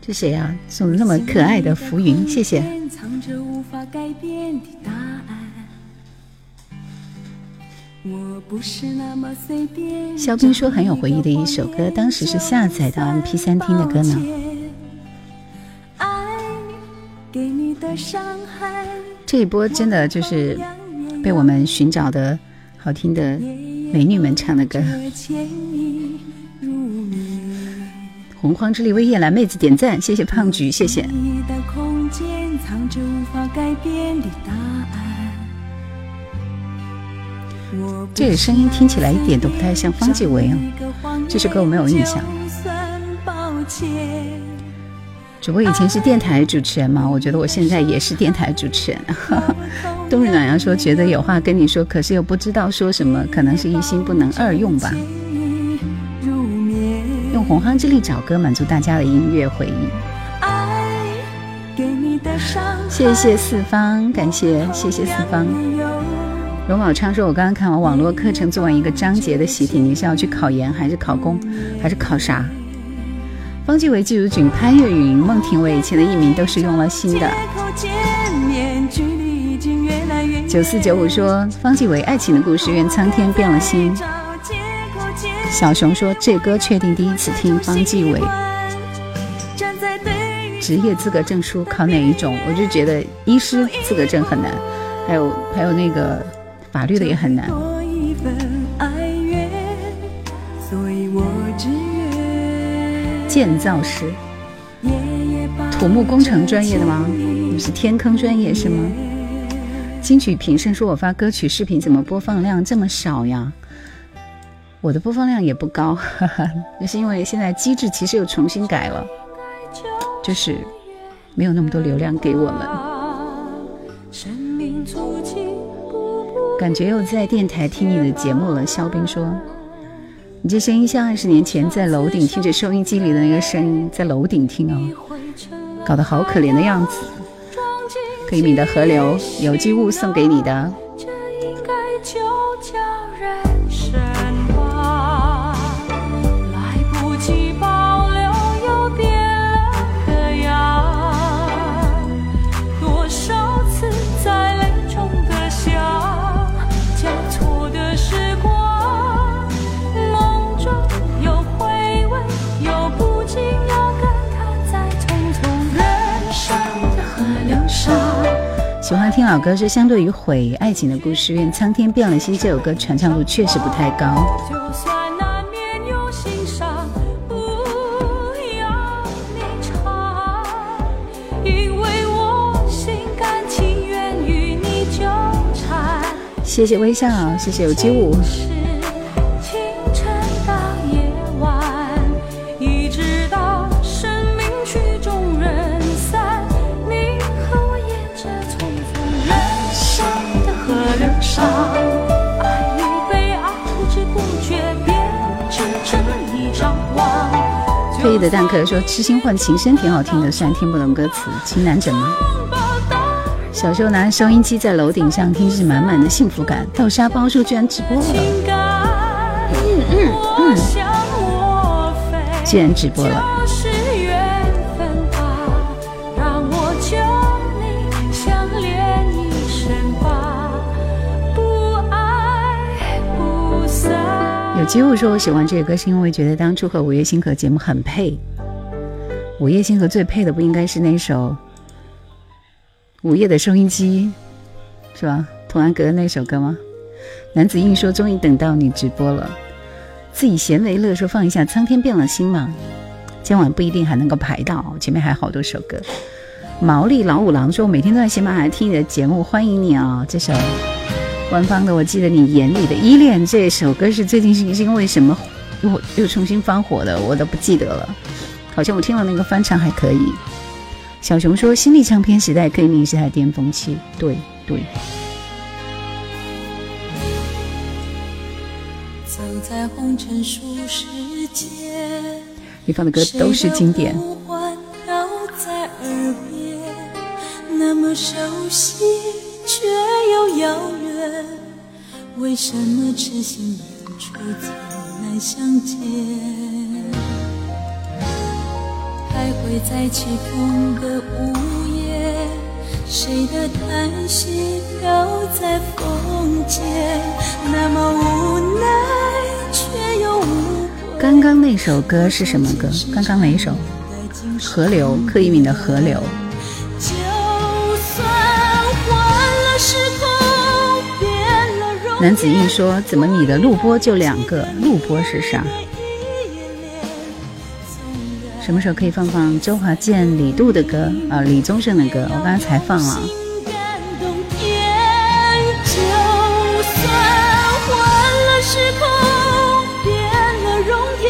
这谁呀、送的那么可爱的浮云，谢谢。藏着无法改变的答案。我不是那么随便。肖冰说很有回忆的一首歌，当时是下载到 MP 3听的歌呢。爱给你的伤害，这一波真的就是被我们寻找的好听的美女们唱的歌。洪荒之力为叶兰妹子点赞，谢谢胖菊，谢谢。这个声音听起来一点都不太像方季韦啊。这首歌我没有印象算抱歉主播以前是电台主持人嘛，我觉得我现在也是电台主持人。冬日暖阳说觉得有话跟你说，可是又不知道说什么，可能是一心不能二用吧。用洪荒之力找歌满足大家的音乐回忆。爱给你的伤谢谢四方，感谢谢谢四方。荣宝昌说：“我刚刚看完网络课程，做完一个章节的习题，你是要去考研，还是考公，还是考啥？”方季韦、季如锦、潘越云、孟庭苇以前的艺名都是用了新的。口见面，距离已经越来越远九四九五说：“方季韦爱情的故事，愿苍天变了心。”小熊说：“这歌确定第一次听方季韦。职业资格证书考哪一种？我就觉得医师资格证很难，还有还有那个法律的也很难。建造师。”土木工程专业的吗？你是天坑专业是吗？金曲评审说我发歌曲视频怎么播放量这么少呀？我的播放量也不高，哈哈，那是因为现在机制其实又重新改了，就是没有那么多流量给我们。感觉又在电台听你的节目了。肖冰说：“你这声音像二十年前在楼顶听着收音机里的那个声音，在楼顶听哦，搞得好可怜的样子。”可以米的河流有机物送给你的。喜欢听老歌是相对于毁爱情的故事，愿苍天变了心这首歌传唱度确实不太高。就算难免有心伤，不要你尝，因为我心甘情愿与你纠缠。谢谢微笑，谢谢有机舞。退役的蛋壳说：“痴心换情深挺好听的，虽然听不懂歌词，情难枕吗？”小时候拿着收音机在楼顶上听，是满满的幸福感。豆沙包说居然直播了，嗯嗯嗯，居然直播了。散。有机会说我喜欢这个歌，是因为觉得当初和午夜星河节目很配。午夜星河最配的不应该是那首《午夜的收音机》，是吧？童安格的那首歌吗？男子硬说终于等到你直播了，自己闲为乐说放一下《苍天变了心》嘛。今晚不一定还能够排到，前面还有好多首歌。毛利老五郎说：“每天都在喜马拉雅听你的节目，欢迎你啊！”这首官方的，我记得你眼里的依恋这首歌是最近是是因为什么又又重新翻火的，我都不记得了。好像我听了那个翻唱还可以。小熊说：“新力唱片时代，克里米时代巅峰期。”对对，走在红尘俗世间，你放的歌都是经典在耳边，那么熟悉却又遥远，为什么痴心人却总难相见？徘徊在起风的午夜，谁的叹息飘在风间？那么无奈却又无悔。刚刚那首歌是什么歌？刚刚哪一首？河流，柯以敏的《河流》。男子硬说：“怎么你的录播就两个？录播是啥？什么时候可以放放周华健、李杜的歌啊？李宗盛的歌？我刚才才放了。情感动天，就算换了时空，变了容颜，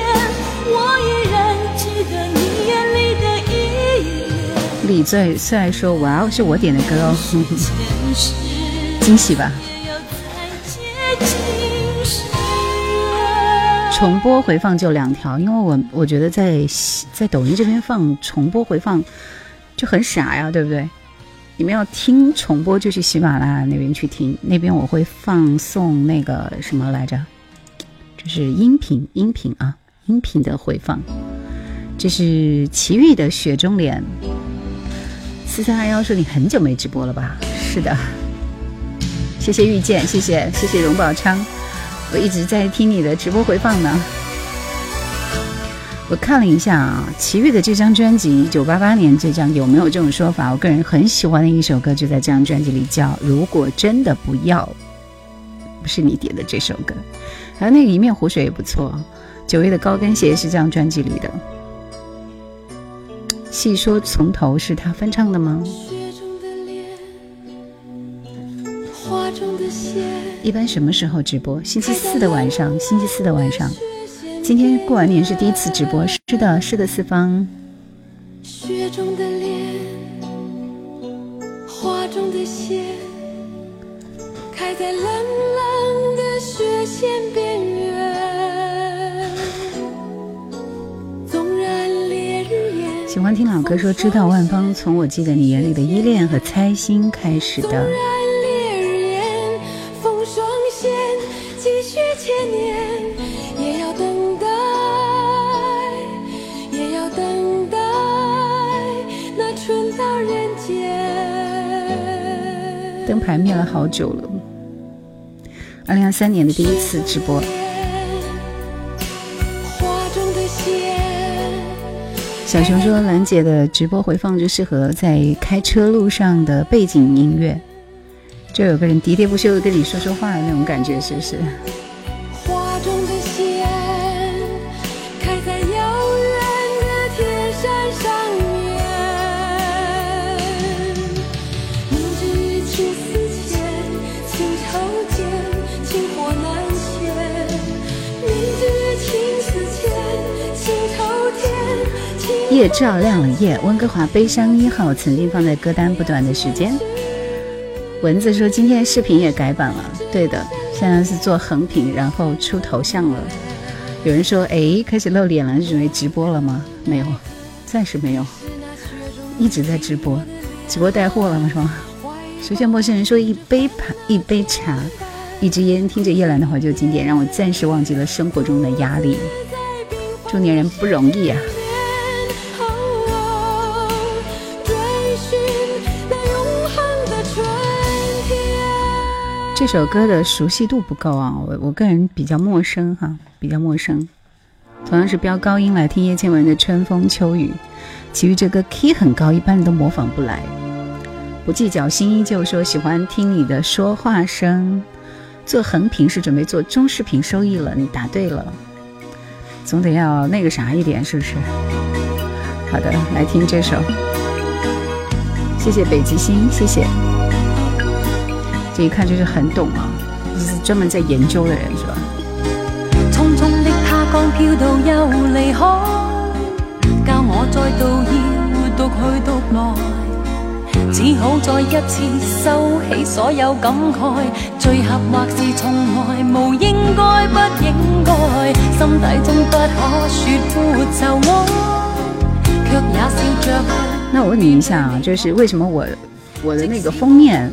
我依然记得你眼里的依恋。李最最爱说：“哇哦，是我点的歌哦，惊喜吧？”重播回放就两条，因为我我觉得在在抖音这边放重播回放就很傻呀，对不对？你们要听重播就去喜马拉雅那边去听，那边我会放送那个什么来着，就是音频音频啊，音频的回放。这是奇遇的雪中莲，四三二幺说你很久没直播了吧？是的，谢谢遇见，谢谢谢谢荣宝昌。我一直在听你的直播回放呢。我看了一下啊，齐豫的这张专辑，一九八八年这张有没有这种说法？我个人很喜欢的一首歌就在这张专辑里，叫《如果真的不要》，不是你点的这首歌。还有那个一面湖水也不错，九月的高跟鞋是这张专辑里的。细说从头是他翻唱的吗？一般什么时候直播？星期四的晚上，星期四的晚上。今天过完年是第一次直播，是的，是的，四方。雪中的脸，花中的线，开在冷冷的雪线边缘。纵然烈日炎，喜欢听老歌，说知道万芳从我记得你眼里的依恋和猜心开始的。排面了好久了。二零二三年的第一次直播，小熊说兰姐的直播回放就适合在开车路上的背景音乐。就有个人喋喋不休的跟你说说话的那种感觉，是不是？照亮了夜，温哥华悲伤一号曾经放在歌单不短的时间。蚊子说今天视频也改版了，对的，现在是做横屏，然后出头像了。有人说，哎，开始露脸了，准备直播了吗？没有，暂时没有，一直在直播，直播带货了吗？是吗？熟悉陌生人说一杯茶，一杯茶，一支烟，听着叶兰的怀旧经典，让我暂时忘记了生活中的压力。中年人不容易啊。这首歌的熟悉度不够啊，我我个人比较陌生哈，比较陌生。同样是飙高音来听叶倩文的《春风秋雨》，其余这歌 key 很高，一般人都模仿不来。不计较心依旧说喜欢听你的说话声，做横屏是准备做中视频收益了，你答对了。总得要那个啥一点，是不是？好的，来听这首。谢谢北极星，谢谢。这一看就是很懂啊，就是专门在研究的人是吧？匆匆的他刚飘到又离开，教我再度要獨去獨來，只好再一次收起所有感慨，最合或是从来无应该不应该，心底中不可說沒就愛，卻也笑着。那我问你一下啊，就是为什么我我的那个封面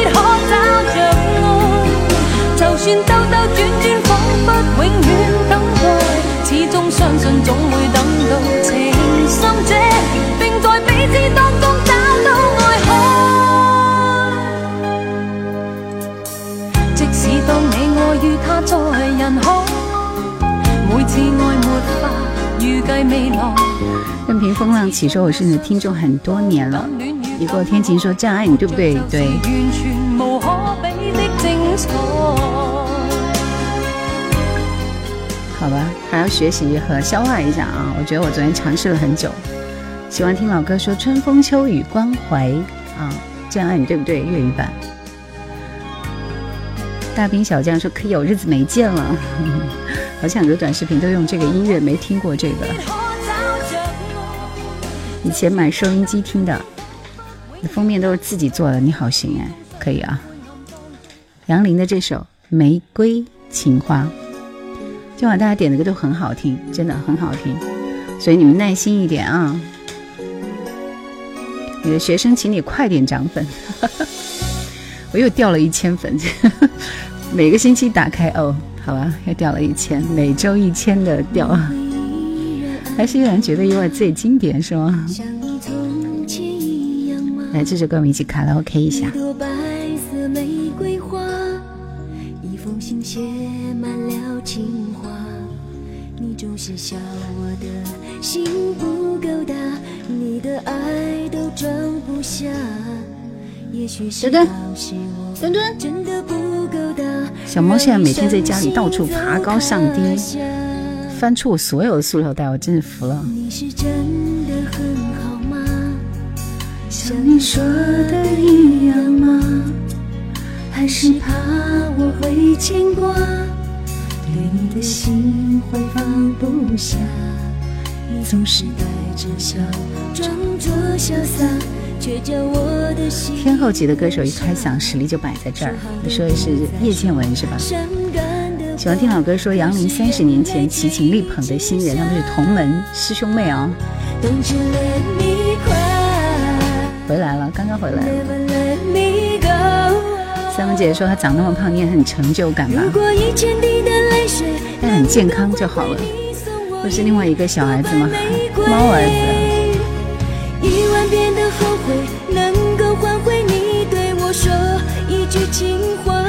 就算兜兜轉轉，彷彿永遠等待，始終相信總會等到情深者，並在彼此當中找到愛海。即使當你愛與他在人海，每次愛沒法預計未來。任凭風浪起，說我是你的聽眾很多年了。雨過天晴說這樣愛你對不對？對。完全無可比的精彩。好吧，还要学习和消化一下啊！我觉得我昨天尝试了很久，喜欢听老歌说春风秋雨关怀啊，这样爱你对不对？粤语版。大兵小将说可以有日子没见了，好像很多短视频都用这个音乐，没听过这个。以前买收音机听的，封面都是自己做的，你好行哎，可以啊。楊林的这首《玫瑰情花》。今晚大家点的歌都很好听，真的很好听，所以你们耐心一点啊！你的学生，请你快点涨粉，我又掉了一千粉，每个星期打开哦，好吧，又掉了一千，每周一千的掉，还是依然觉得意外最经典，是吗？来，这首歌我们一起卡拉 OK 一下。一封信寫滿了情话。你总是笑我的心不够大，你的爱都装不下。也许是墩當時我的不够大。小猫现在每天在家里到处爬高上低，翻出我所有的塑料袋，我真是服了。你是真的很好吗？像你说的一樣嗎？還是怕我会牵挂，对你的心会放不下。你总是带着笑，装作瀟灑，卻叫我的心天后级的歌手一开嗓，实力就摆在这儿。你说的是叶倩文是吧？喜欢听老歌，说杨林三十年前齐秦力捧的新人，他们是同门师兄妹啊、哦。回来了，刚刚回来了。三文姐姐说她长那么胖，你也很成就感吧？如果以前滴的泪水但很健康就好了。不是另外一个小儿子吗？猫儿子。一万遍的后悔，能够换回你对我说一句情话。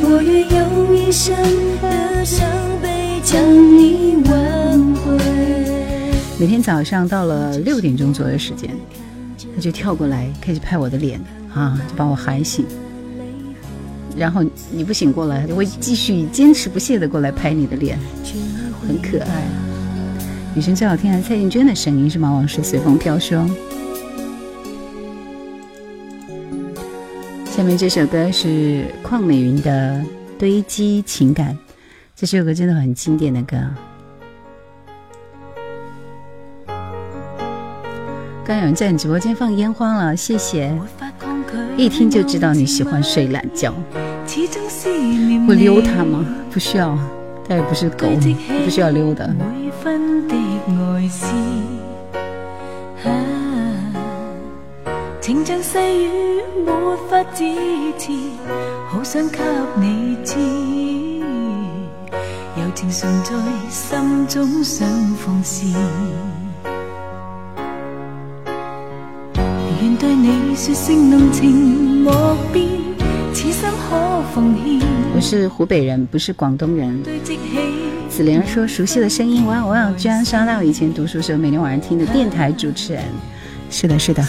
我愿用一生的伤悲将你挽回。每天早上到了六点钟左右时间，他就跳过来开始拍我的脸啊，就把我喊醒。然后你不醒过来，我会继续坚持不懈的过来拍你的脸，很可爱。女生最好听还是蔡幸娟的声音，是吗？往事随风飘说。下面这首歌是邝美云的《堆积情感》，这首歌真的很经典的歌。刚有人在你直播间放烟花了，谢谢。一听就知道你喜欢睡懒觉。会溜它吗？不需要，它也不是狗，不需要溜的。情像细雨，没法支持，好想给你知，柔情常在心中想放肆。你说声浓情莫变，此生可奉献。我是湖北人，不是广东人。子莲说：“熟悉的声音，哇哇！居然刷到以前读书时候每天晚上听的电台主持人。”是的，是的。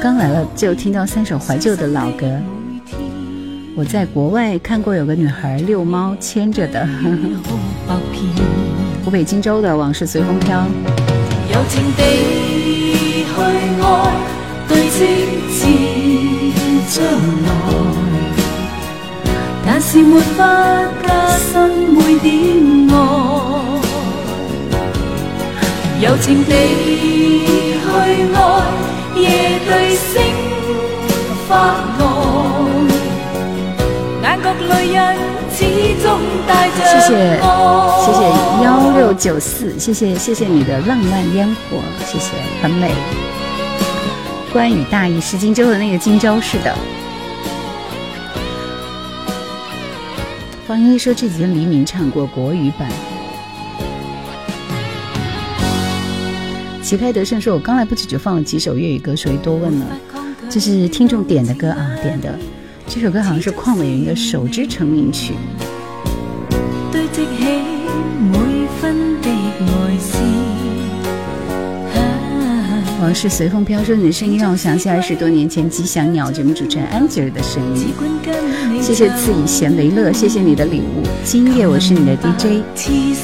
刚来了就听到三首怀旧的老歌。我在国外看过有个女孩遛猫牵着的。湖北荆州的往事随风飘。柔情地去愛，堆積至將來，但是沒法加深每點愛。柔情地去愛，夜對星發呆，眼角淚印始終帶着謝謝謝謝幺六九四，謝謝謝謝你的浪漫煙火，謝謝，很美。关羽大意失荆州的那个荆州，是的。方一说这几天黎明唱过国语版。旗开得胜说：“我刚来不久就放了几首粤语歌，所以多问了。这是听众点的歌啊，点的。这首歌好像是邝美云的首支成名曲。啊往事隨風飄說：“你的声音让我想起二十多年前《吉祥鸟》节目主持人安吉尔的声音。”管跟你謝謝賜以贤为乐，谢谢你的礼物。今夜我是你的 DJ，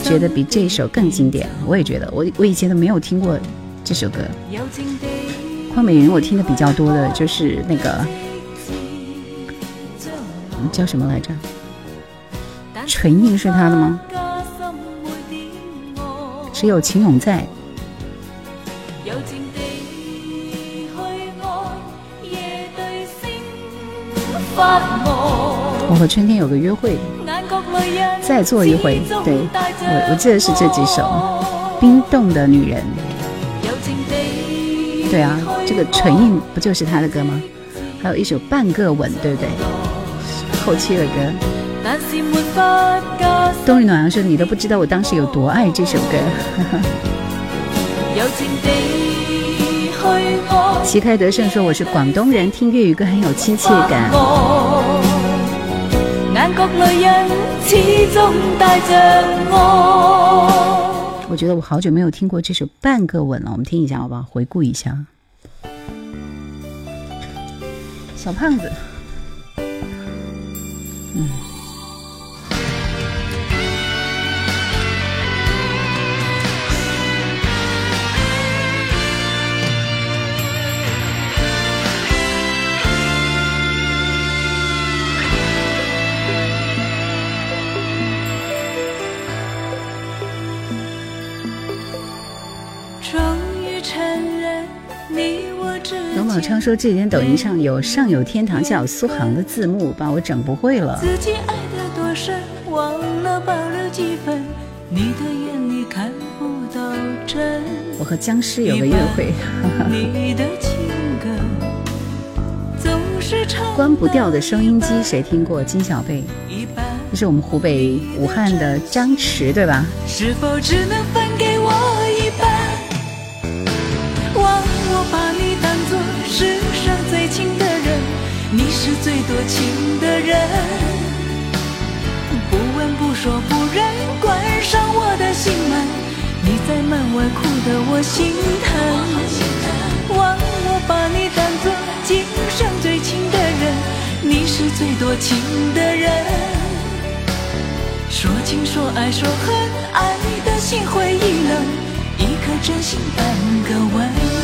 觉得比这首更经典。我也觉得，我我以前都没有听过这首歌。柔情地鄺美云我听的比较多的就是那个嗯叫什么来着？唇印是他的嗎？加深每點愛只有情永在。我和春天有个约会，再做一回对我我记得是这几首冰冻的女人。对啊，这个唇印不就是他的歌吗？还有一首半个吻，对不对？后期的歌。冬日暖阳》说：“你都不知道我当时有多爱这首歌。柔情地去愛。”旗开得胜说：“我是广东人，听粤语歌很有亲切感。眼角淚印始終帶着愛。我觉得我好久没有听过这首《半个吻》了，我们听一下好不好？回顾一下。小胖子，嗯。之間董寶昌說：“這幾天抖音上有上有天堂，下有苏杭的字幕，把我整不会了。自己爱的多深，忘了保留几分。你的眼里看不到真，我和僵尸有個約會，哈哈。你的情歌總关不掉的收音机，谁听过？金小贝，这是我们湖北武汉的张弛，对吧？是否只能分情的人，你是最多情的人。不问不说不认，关上我的心门，你在门外哭得我心疼。忘我把你当作今生最亲的人。你是最多情的人，说情说爱说恨，爱的心灰意冷，一颗真心半个吻。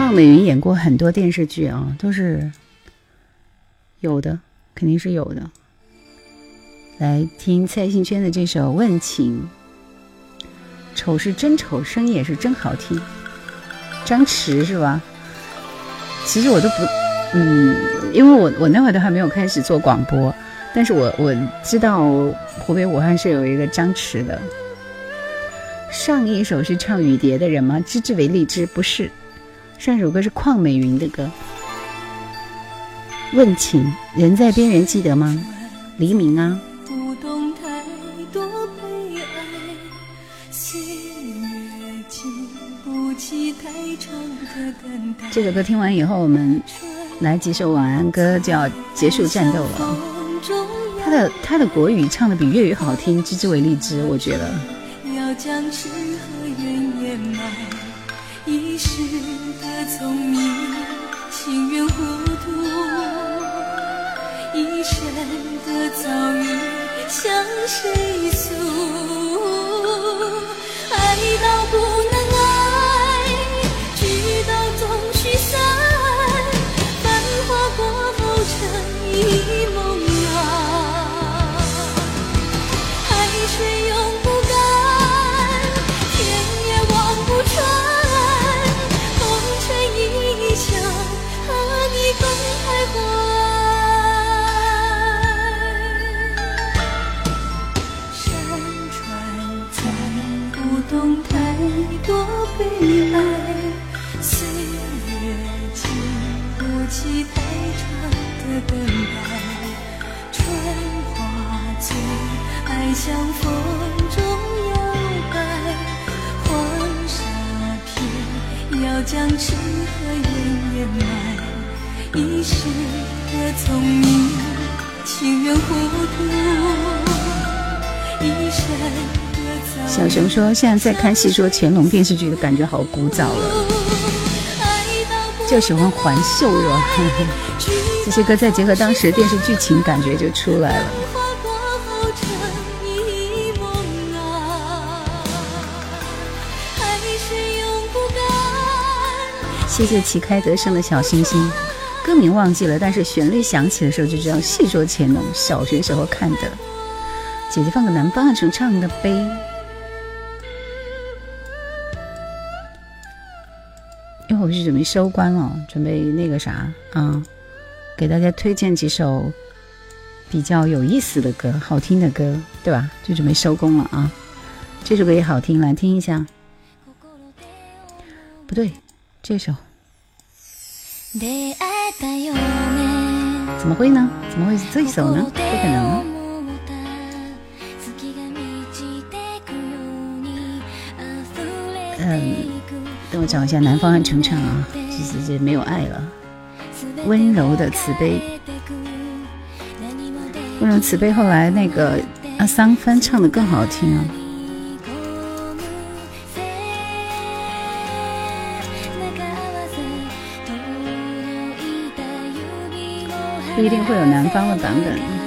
邝美云演过很多电视剧啊，都是有的，肯定是有的。来听蔡幸娟的这首《问情》，丑是真丑，声音也是真好听。张弛是吧？其实我都不，嗯，因为我我那会儿都还没有开始做广播，但是我我知道湖北武汉是有一个张弛的。上一首是唱雨蝶的人吗？知之为荔枝不是，上首歌是邝美云的歌。问情，人在边缘记得吗？黎明啊。这首歌听完以后，我们来几首晚安歌就要结束战斗了。他的他的国语唱的比粤语好听，知之为荔枝，我觉得。要将痴和怨掩埋，一时遇向谁诉？爱到不能。像风中摇摆，黄沙片要将痴和怨掩埋，一世的聪明情愿糊涂，一生的小熊说：“现在在看戏说乾隆电视剧的感觉好古早了，就喜欢还秀是吧？这些歌再结合当时电视剧情，感觉就出来了。”谢谢旗开得胜的小星星，歌名忘记了，但是旋律响起的时候就知道。细说乾隆，小学时候看的。姐姐放个南方二重唱的呗。一会儿是准备收官了，准备那个啥啊，给大家推荐几首比较有意思的歌，好听的歌，对吧？就准备收工了啊。这首歌也好听，来听一下。不对，这首。怎么会呢？怎么会是这一首呢？不可能！嗯，等我找一下南方的重唱啊，其实这没有爱了。温柔的慈悲，温柔慈悲，后来那个阿桑翻唱的更好听啊。不一定会有南方的版本。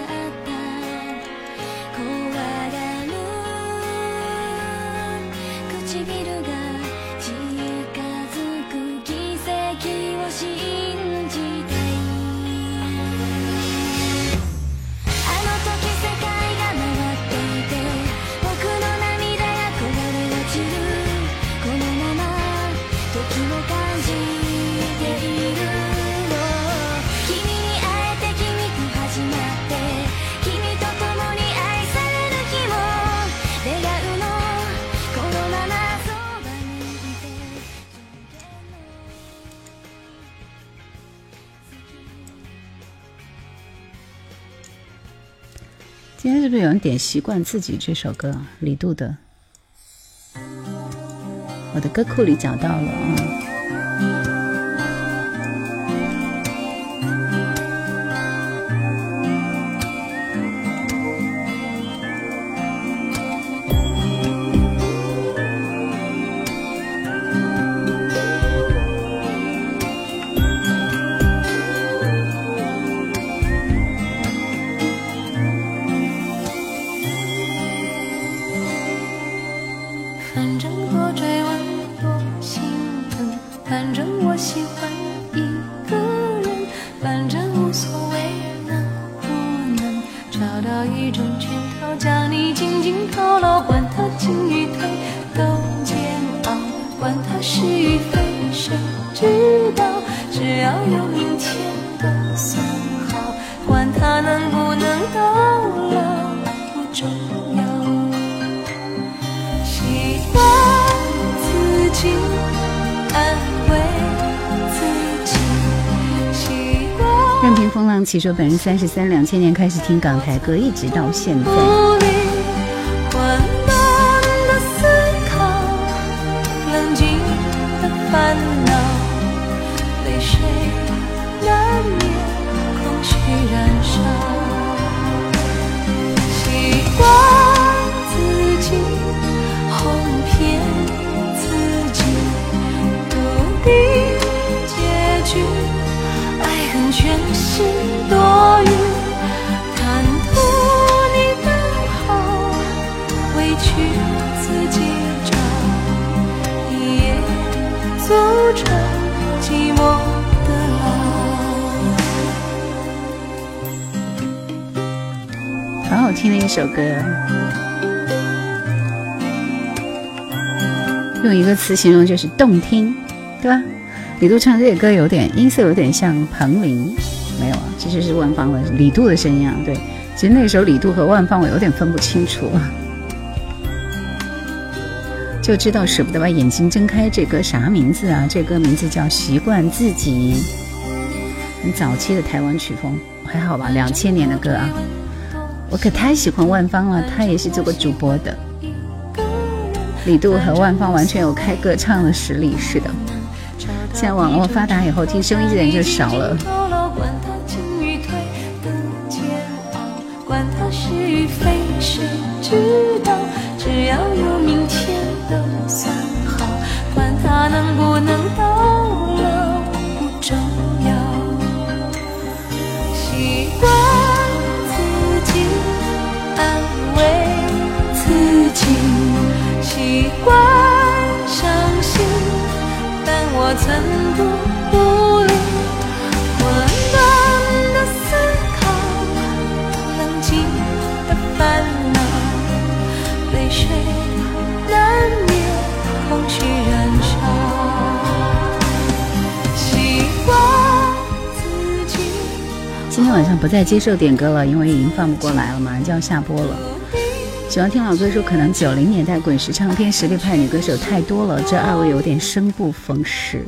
点《习惯自己》这首歌？李杜的，我的歌库里找到了啊。其说本人三十三，两千年开始听港台歌，一直到现在。词形容就是动听，对吧？李杜唱这个歌有点音色，有点像彭羚，没有啊，这就是万芳的李杜的声音啊。对，其实那时候李杜和万芳我有点分不清楚，就知道舍不得把眼睛睁开。这歌啥名字啊？这歌名字叫《习惯自己》，很早期的台湾曲风，还好吧？两千年的歌啊。我可太喜欢万芳了，她也是做过主播的。李杜和万芳完全有开歌唱的实力，是的。现在网络发达以后，听声音的人就少了。曾不再接受点歌了，因为已经放不过来了，马上就要下播了。喜欢听老歌说，可能九零年代滚石唱片实力派女歌手太多了，这二位有点生不逢时。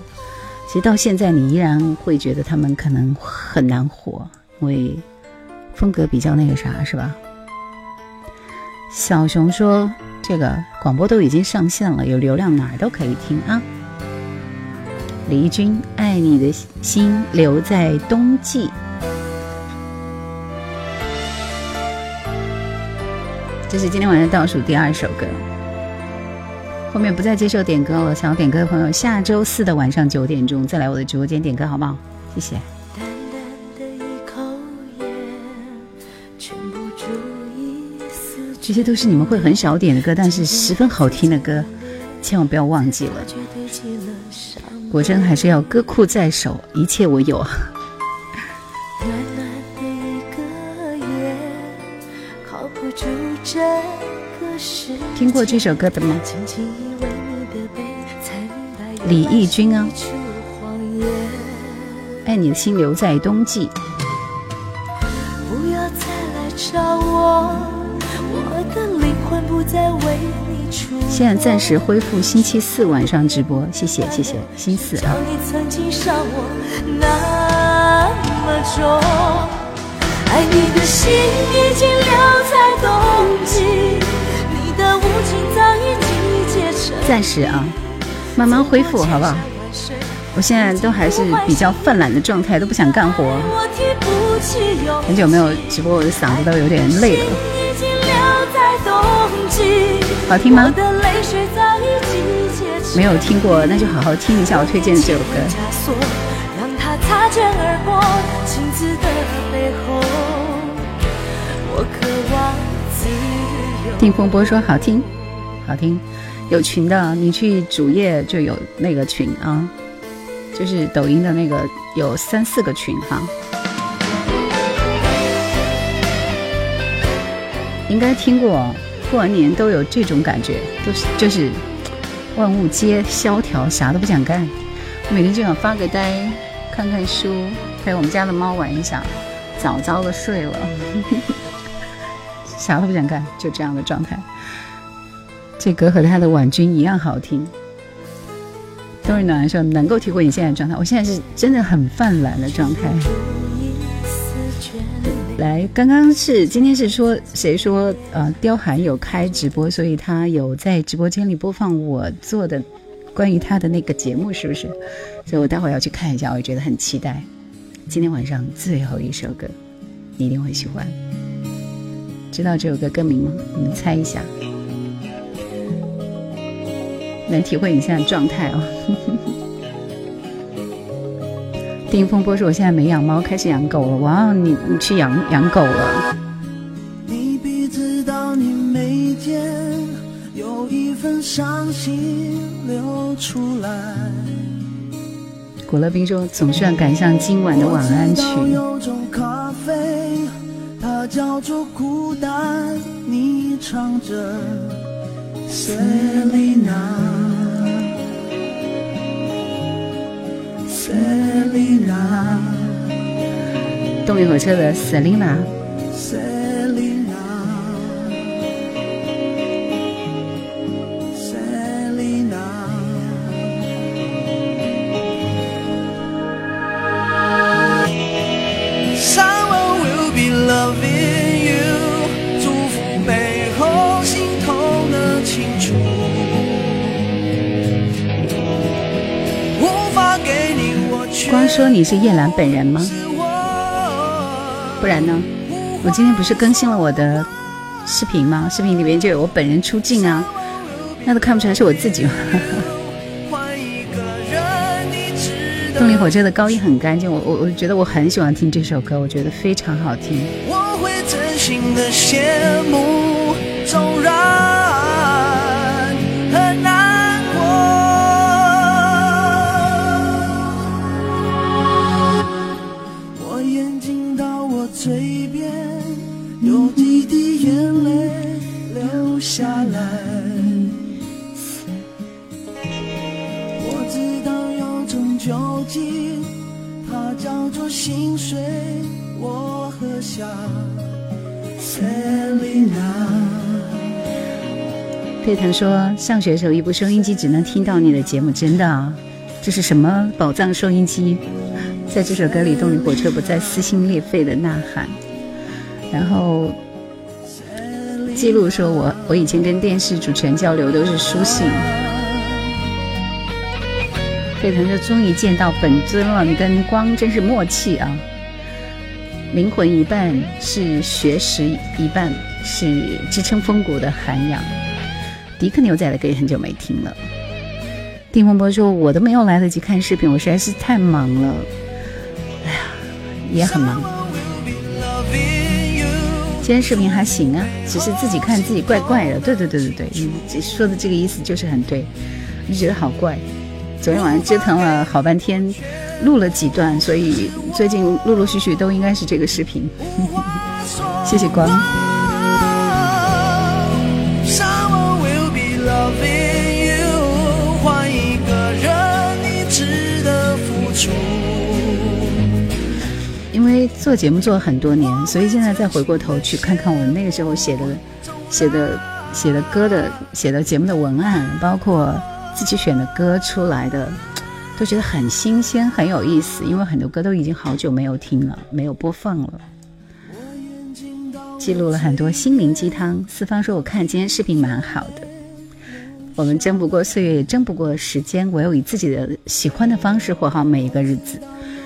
其实到现在，你依然会觉得他们可能很难火，因为风格比较那个啥，是吧？小熊说，这个广播都已经上线了，有流量哪儿都可以听啊。李翊君，爱你的心留在冬季。这是今天晚上倒数第二首歌，后面不再接受点歌了。想要点歌的朋友，下周四的晚上九点钟再来我的直播间点歌，好不好？谢谢。这些都是你们会很少点的歌，但是十分好听的歌，千万不要忘记了。果真还是要歌库在手，一切我有啊。听过这首歌的吗？李翊君啊，爱你的心留在冬季。现在暂时恢复星期四晚上直播，谢谢谢谢，星四啊。你的心已经留在冬季，你的无情早已集结成。暂时啊，慢慢恢复好不好？我现在都还是比较犯懒的状态，都不想干活。很久没有直播，我的嗓子都有点累了。好听吗。没有听过，那就好好听一下我推荐的这首歌。听风波说好听，好听，有群的，你去主页就有那个群啊，就是抖音的那个有三四个群哈。应该听过，过完年都有这种感觉，都是就是万物皆萧条，啥都不想干。每天就想发个呆，看看书，陪我们家的猫玩一下，早早的睡了。啥都不想干，就这样的状态。这歌和他的《婉君》一样好听。冬日暖暖说能够体会你现在的状态，我现在是真的很泛滥的状态。来，刚刚是今天是说谁说呃刁寒有开直播，所以他有在直播间里播放我做的关于他的那个节目，是不是？所以我待会儿要去看一下，我也觉得很期待。今天晚上最后一首歌，你一定会喜欢。知道这首歌歌名吗？你们猜一下，能体会你现在状态哦。丁风波说：“我现在没养猫，开始养狗了。哇，你你去养养狗了？你必知道你眉间有一份伤心流出来。古乐冰说：“总算赶上今晚的晚安曲。我知道有种咖啡，它叫做孤单，你唱着 Selina。Selina，动力火车的 Selina，光说你是叶兰本人吗？不然呢？我今天不是更新了我的视频吗？视频里面就有我本人出镜啊，那都看不出来是我自己吗？动力火车的高音很干净，我我我觉得我很喜欢听这首歌，我觉得非常好听。我会真心的羡慕，纵然心碎，我喝下。Selina，沸腾说，上学的时候一部收音机只能听到你的节目，真的啊？这是什么宝藏收音机？在这首歌里，动力火车不再撕心裂肺的呐喊。然后记录说我我以前跟电视主持人交流都是书信。沸腾说终于见到本尊了，你跟光真是默契啊！灵魂一半是学识，一半是支撑风骨的涵养。迪克牛仔的歌也很久没听了。丁风波说：“我都没有来得及看视频，我实在是太忙了。哎呀，也很忙。今天视频还行啊，只是自己看自己怪怪的。对对对对对，你说的这个意思就是很对，我就觉得好怪。昨天晚上折腾了好半天，录了几段，所以最近陆陆续续都应该是这个视频。谢谢光。换一个人，你值得付出。因为做节目做了很多年，所以现在再回过头去看看我那个时候写的、写的、写的歌的、写的节目的文案，包括自己选的歌出来的，都觉得很新鲜、很有意思。因为很多歌都已经好久没有听了，没有播放了。记录了很多心灵鸡汤。四方说：“我看今天视频蛮好的。”我们争不过岁月，也争不过时间，唯有以自己的喜欢的方式活好每一个日子。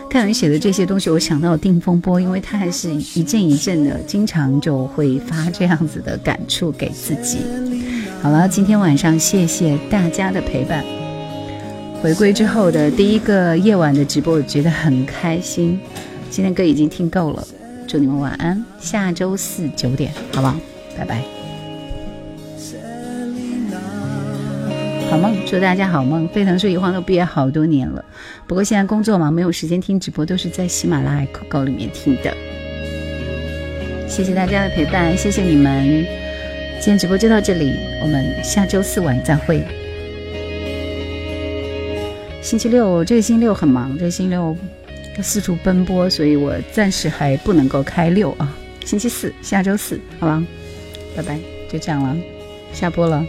看完写的这些东西，我想到定风波，因为他还是一阵一阵的，经常就会发这样子的感触给自己。好了，今天晚上谢谢大家的陪伴。回归之后的第一个夜晚的直播，我觉得很开心。今天歌已经听够了，祝你们晚安。下周四九点，好不好？拜拜。好梦，祝大家好梦。沸腾说一晃都毕业好多年了，不过现在工作忙，没有时间听直播，都是在喜马拉雅、酷狗里面听的。谢谢大家的陪伴，谢谢你们。今天直播就到这里，我们下周四晚再会。星期六，这个星期六很忙，这个星期六要四处奔波，所以我暂时还不能够开六啊。星期四，下周四，好吧，拜拜，就这样了，下播了。